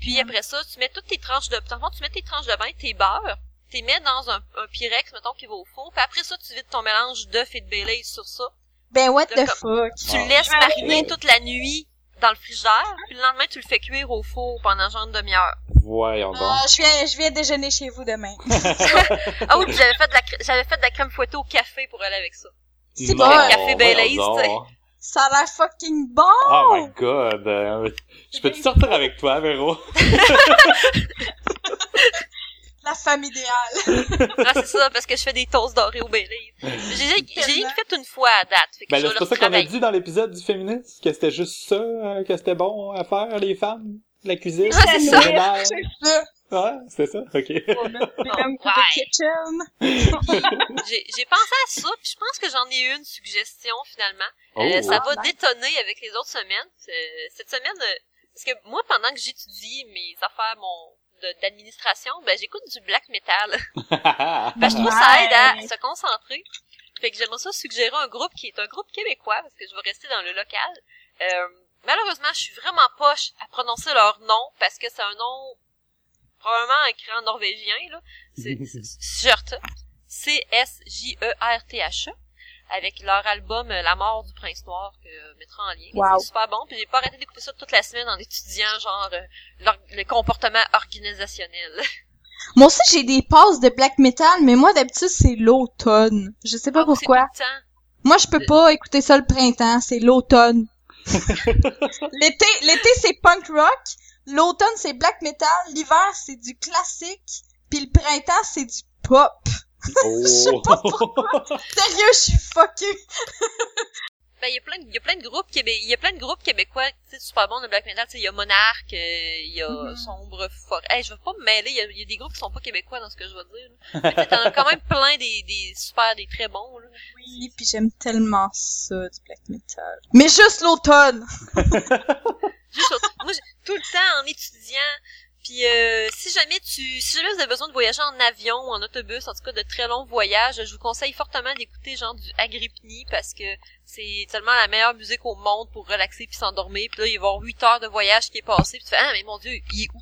S1: Puis après ça, tu mets toutes tes tranches de, dans le fond, tu mets tes tranches de vin, tes beurres, tu mets dans un, un Pyrex, mettons, qui va au four. Puis après ça, tu vides ton mélange d'œufs et de Baileys sur ça.
S3: Ben what the
S1: D'accord.
S3: fuck?
S1: Tu le laisses mariner toute la nuit dans le frigidaire, puis le lendemain, tu le fais cuire au four pendant genre une demi-heure.
S2: Voyons donc.
S3: Ah, je viens, je viens déjeuner chez vous demain.
S1: Ah oui, puis j'avais fait de la j'avais fait de la crème fouettée au café pour aller avec ça.
S3: C'est bon.
S1: Le café Baileys,
S3: Ça a l'air fucking bon!
S2: Oh my god. euh, je peux te sortir avec toi, Véro?
S3: La femme idéale.
S1: Ah, c'est ça, parce que je fais des toasts dorés au Baileys. J'ai j'ai rien fait une fois à date. Fait que
S2: Ben c'est pas ça qu'on a dit dans l'épisode du féministe, que c'était juste ça, euh, que c'était bon à faire, les femmes? La cuisine?
S1: Ah, c'est
S2: le ménage?
S3: C'est ça.
S2: Ouais, c'était ça? Ok.
S1: Oh. J'ai j'ai pensé à ça, puis je pense que j'en ai une suggestion finalement.
S2: Oh.
S1: Euh, ça va
S3: Ah, nice.
S1: détonner avec les autres semaines. Euh, cette semaine, euh, parce que moi, pendant que j'étudie mes affaires mon d'administration, ben j'écoute du black metal. Ben, je trouve que ça aide à se concentrer. Fait que j'aimerais ça suggérer un groupe qui est un groupe québécois, parce que je vais rester dans le local. Euh, malheureusement, je suis vraiment poche à prononcer leur nom, parce que c'est un nom probablement écrit en norvégien, là. C'est. C-S-J-E-R-T-H-E. Avec leur album euh, La mort du prince noir que je mettrai en lien.
S3: Wow.
S1: C'est super bon. Puis j'ai pas arrêté d'écouter ça toute la semaine en étudiant genre euh, l'or- le comportement organisationnel.
S3: Moi aussi, j'ai des passes de black metal, mais moi, d'habitude, c'est l'automne. Je sais pas
S1: Ah,
S3: pourquoi. Moi, je peux pas écouter ça le printemps, c'est l'automne. l'été, l'été, c'est punk rock. L'automne, c'est black metal. L'hiver, c'est du classique. Puis le printemps, c'est du pop.
S2: Oh.
S3: Sérieux, je suis fuckée.
S1: Ben, il y a plein de, il y a plein de groupes québé, il y a plein de groupes québécois, tu sais, super bons de black metal, tu sais, il y a Monarque, euh, il y a
S3: Mhm.
S1: Sombre Forêt. Hey, je vais pas me mêler, il y a, il y a des groupes qui sont pas québécois dans ce que je vais dire. Mais t'en as quand même plein des, des super, des très bons, là.
S3: Oui, puis j'aime tellement ça, du black metal. Mais juste l'automne.
S1: Juste, au- moi, j'ai- tout le temps, en étudiant, Puis euh, si jamais tu si jamais vous avez besoin de voyager en avion ou en autobus, en tout cas de très longs voyages, je vous conseille fortement d'écouter genre du Agrippini parce que c'est tellement la meilleure musique au monde pour relaxer puis s'endormir. Puis là, il va y avoir 8 heures de voyage qui est passé, puis tu fais ah mais mon dieu, il est où?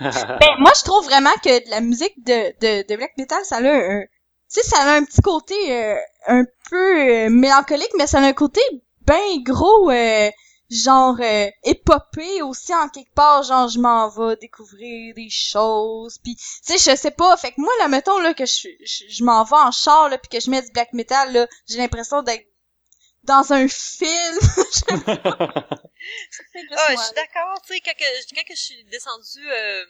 S3: Ben, moi, je trouve vraiment que la musique de, de, de black metal, ça a un, tu sais, ça a un petit côté euh, un peu euh, mélancolique, mais ça a un côté ben gros, euh, genre euh, épopée aussi en quelque part, genre je m'en vais découvrir des choses, puis tu sais, je sais pas, fait que moi là, mettons là que je, je, je m'en vais en char là, puis que je mets du black metal là, j'ai l'impression d'être dans un film.
S1: Ah, je suis d'accord, tu sais, quand, que, quand que je suis descendue euh,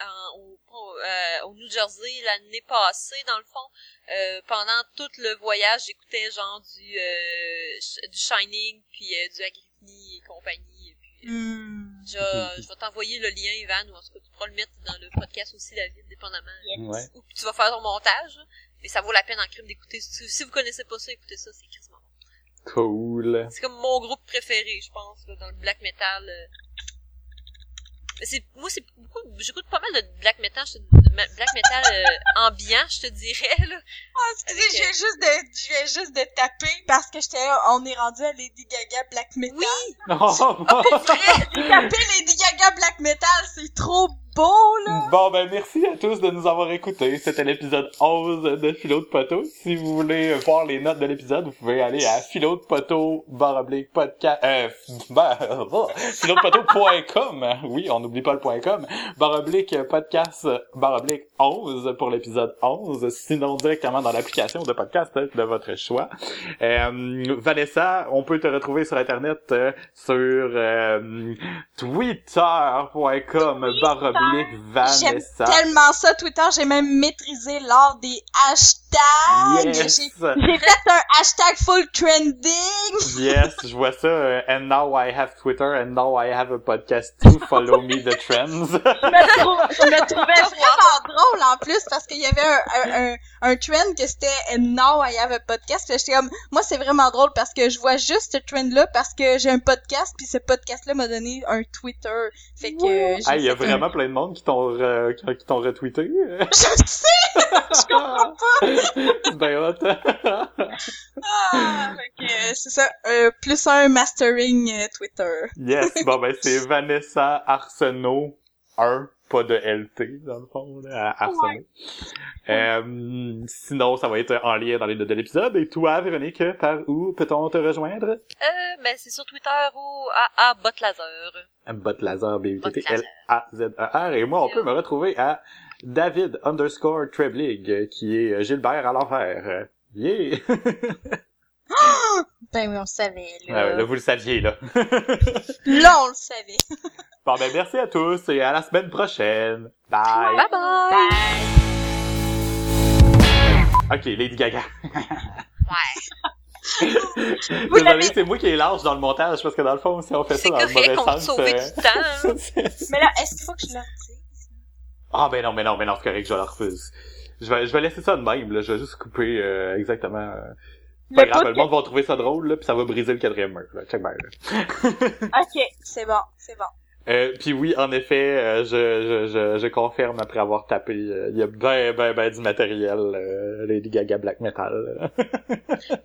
S1: en, au, euh, au New Jersey l'année passée, dans le fond, euh, pendant tout le voyage, j'écoutais genre du euh, du Shining, puis euh, du Agrippini et compagnie. Puis, euh,
S3: Hmm.
S1: je, je vais t'envoyer le lien, Ivan, ou en tout cas, tu pourras le mettre dans le podcast aussi, David, dépendamment.
S2: Ouais.
S1: Ou tu vas faire ton montage, mais ça vaut la peine en crime d'écouter. Si, si vous connaissez pas ça, écoutez ça, c'est quasiment bon.
S2: Cool.
S1: C'est comme mon groupe préféré, je pense, là, dans le black metal. euh. Mais c'est, moi, c'est beaucoup, j'écoute pas mal de black metal, je te- black metal euh, ambiant, je te dirais, là.
S3: Ah, excusez, je viens juste de, je viens juste de taper parce que j'étais là, on est rendu à Lady Gaga Black Metal.
S1: Oui!
S2: Oh,
S3: J'ai tapé Lady Gaga Black Metal, c'est trop
S2: Bon, ben merci à tous de nous avoir écoutés. C'était l'épisode 11 de Philo de Poteau. Si vous voulez voir les notes de l'épisode, vous pouvez aller à philo de poteau barre oblique podcast euh, ben, oh, philodepoteau.com. Oui, on n'oublie pas le point .com. Barre oblique podcast barre oblique 11 pour l'épisode 11. Sinon, directement dans l'application de podcast de votre choix. Euh, Vanessa, on peut te retrouver sur Internet euh, sur euh, twitter.com oblique
S3: J'aime
S2: Vanessa.
S3: tellement ça, Twitter, j'ai même maîtrisé l'art des hashtags!
S2: Yes!
S3: J'ai fait un hashtag full trending!
S2: yes, je vois ça. euh, and now I have Twitter and now I have a podcast too. Follow me the trends.
S3: je me, trou- je me trouvais vraiment drôle en plus parce qu'il y avait un, un, un, un trend que c'était And now I have a podcast. J'étais comme, moi c'est vraiment drôle parce que je vois juste ce trend là parce que j'ai un podcast puis ce podcast là m'a donné un Twitter. Fait que euh, j'ai
S2: Ah, il y a vraiment plein de monde qui t'ont re- qui t'ont retweeté.
S3: Je sais! Je comprends pas!
S2: Bien hot.
S3: Ah, euh, c'est ça, euh, plus un mastering euh, Twitter.
S2: yes, bon ben c'est Vanessa Arsenault 1, pas de LT dans le fond, là, à. Euh, sinon, ça va être en lien dans les notes de l'épisode. Et toi, Véronique, par où peut-on te rejoindre?
S1: Euh, ben, c'est sur Twitter ou à, à Botlaser.
S2: Bot laser, b u t t l a z e r Et moi, on peut me retrouver à David underscore Treblig, qui est Gilbert à l'envers. Euh, Yeah!
S3: Ben oui, on le savait,
S2: Ah
S3: là.
S2: ouais, là, vous le saviez, là.
S3: Là, on le savait.
S2: bon, ben, merci à tous et à la semaine prochaine. Bye!
S1: Bye bye!
S2: Ok, Lady Gaga.
S1: Ouais.
S2: Désolé,
S3: l'avez-
S2: c'est moi qui est large dans le montage, parce que dans le fond, si on fait ça dans le mauvais sens...
S1: sauver
S2: euh,
S1: du temps.
S2: c'est-
S3: Mais là, est-ce qu'il faut que je le dise?
S2: Ah ben non, mais non, mais non, c'est correct, je la refuse. Je vais, je vais laisser ça de même, là. Je vais juste couper euh, exactement. euh, Pas
S3: Le
S2: grave, le monde va trouver ça drôle, là, puis ça va briser le quatrième mur. Là. Check bien, là.
S3: Ok, c'est bon, c'est bon.
S2: Euh, puis oui, en effet, euh, je, je, je, je confirme après avoir tapé, euh, il y a ben, ben, ben du matériel euh, Lady Gaga Black Metal.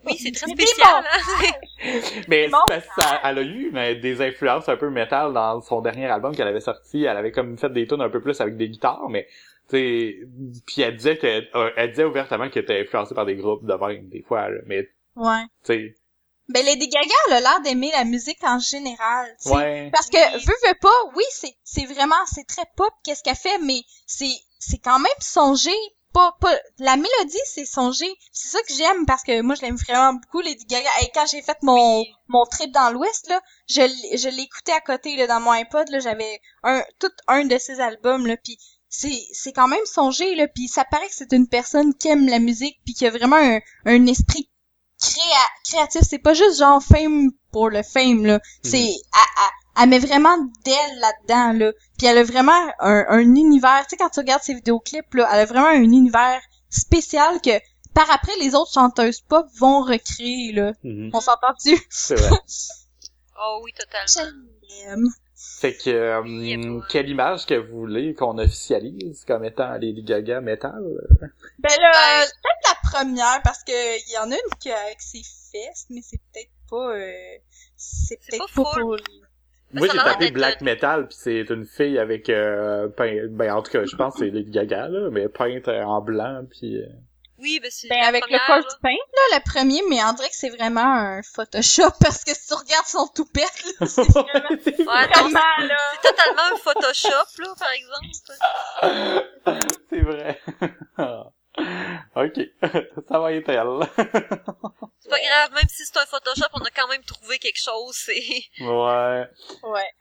S1: Oui, c'est très spécial, hein.
S2: Mais
S3: bon.
S2: c'est parce que ça- elle a eu mais, des influences un peu métal dans son dernier album qu'elle avait sorti. Elle avait comme fait des tunes un peu plus avec des guitares, mais tu sais, puis elle disait que euh, elle disait ouvertement qu'elle était influencée par des groupes de même des fois, là. mais tu
S3: Ouais.
S2: sais,
S3: Ben, Lady Gaga, elle a l'air d'aimer la musique en général, tu sais.
S2: ouais.
S3: Parce que, veux, veux pas, oui, c'est, c'est vraiment, c'est très pop, qu'est-ce qu'elle fait, mais c'est, c'est quand même songé, pas, pas, la mélodie, c'est songé. C'est ça que j'aime, parce que moi, je l'aime vraiment beaucoup, Lady Gaga. Et quand j'ai fait mon, mon trip dans l'Ouest, là, je, je l'écoutais à côté, là, dans mon iPod, là, j'avais un, tout un de ses albums, là, puis c'est, c'est quand même songé, là, puis ça paraît que c'est une personne qui aime la musique, puis qui a vraiment un, un esprit créa créatif. C'est pas juste genre fame pour le fame, là. C'est, elle, elle- elle met vraiment d'elle là-dedans, là. Puis elle a vraiment un, un univers, tu sais, quand tu regardes ses vidéoclips, là, elle a vraiment un univers spécial que, par après, les autres chanteuses pop vont recréer, là.
S2: Mhm.
S3: On s'entend-tu?
S2: C'est vrai.
S1: Oh oui, totalement.
S2: Fait que, euh, quelle image que vous voulez qu'on officialise comme étant Lady Gaga metal?
S3: Ben là,
S1: Ben-
S3: peut-être la première, parce que il y en a une qui a avec ses fesses, mais c'est peut-être pas, euh, c'est peut-être
S1: pas
S3: pas pour...
S2: Moi, j'ai tapé black metal, puis c'est une fille avec, euh, peint- ben en tout cas, je pense que c'est Lady Gaga, là, mais peinte en blanc, puis...
S1: Oui, ben c'est
S3: Ben,
S1: la
S3: avec le corps
S1: là.
S3: peint, là, le premier, mais on dirait que c'est vraiment un Photoshop, parce que si tu regardes son toupette, là, c'est vraiment...
S1: Ouais, non,
S3: Vraiment, là.
S1: c'est totalement un Photoshop, là, par exemple.
S2: c'est vrai. ok, ça va être elle.
S1: C'est pas grave, même si c'est un Photoshop, on a quand même trouvé quelque chose, c'est...
S2: ouais.
S3: Ouais.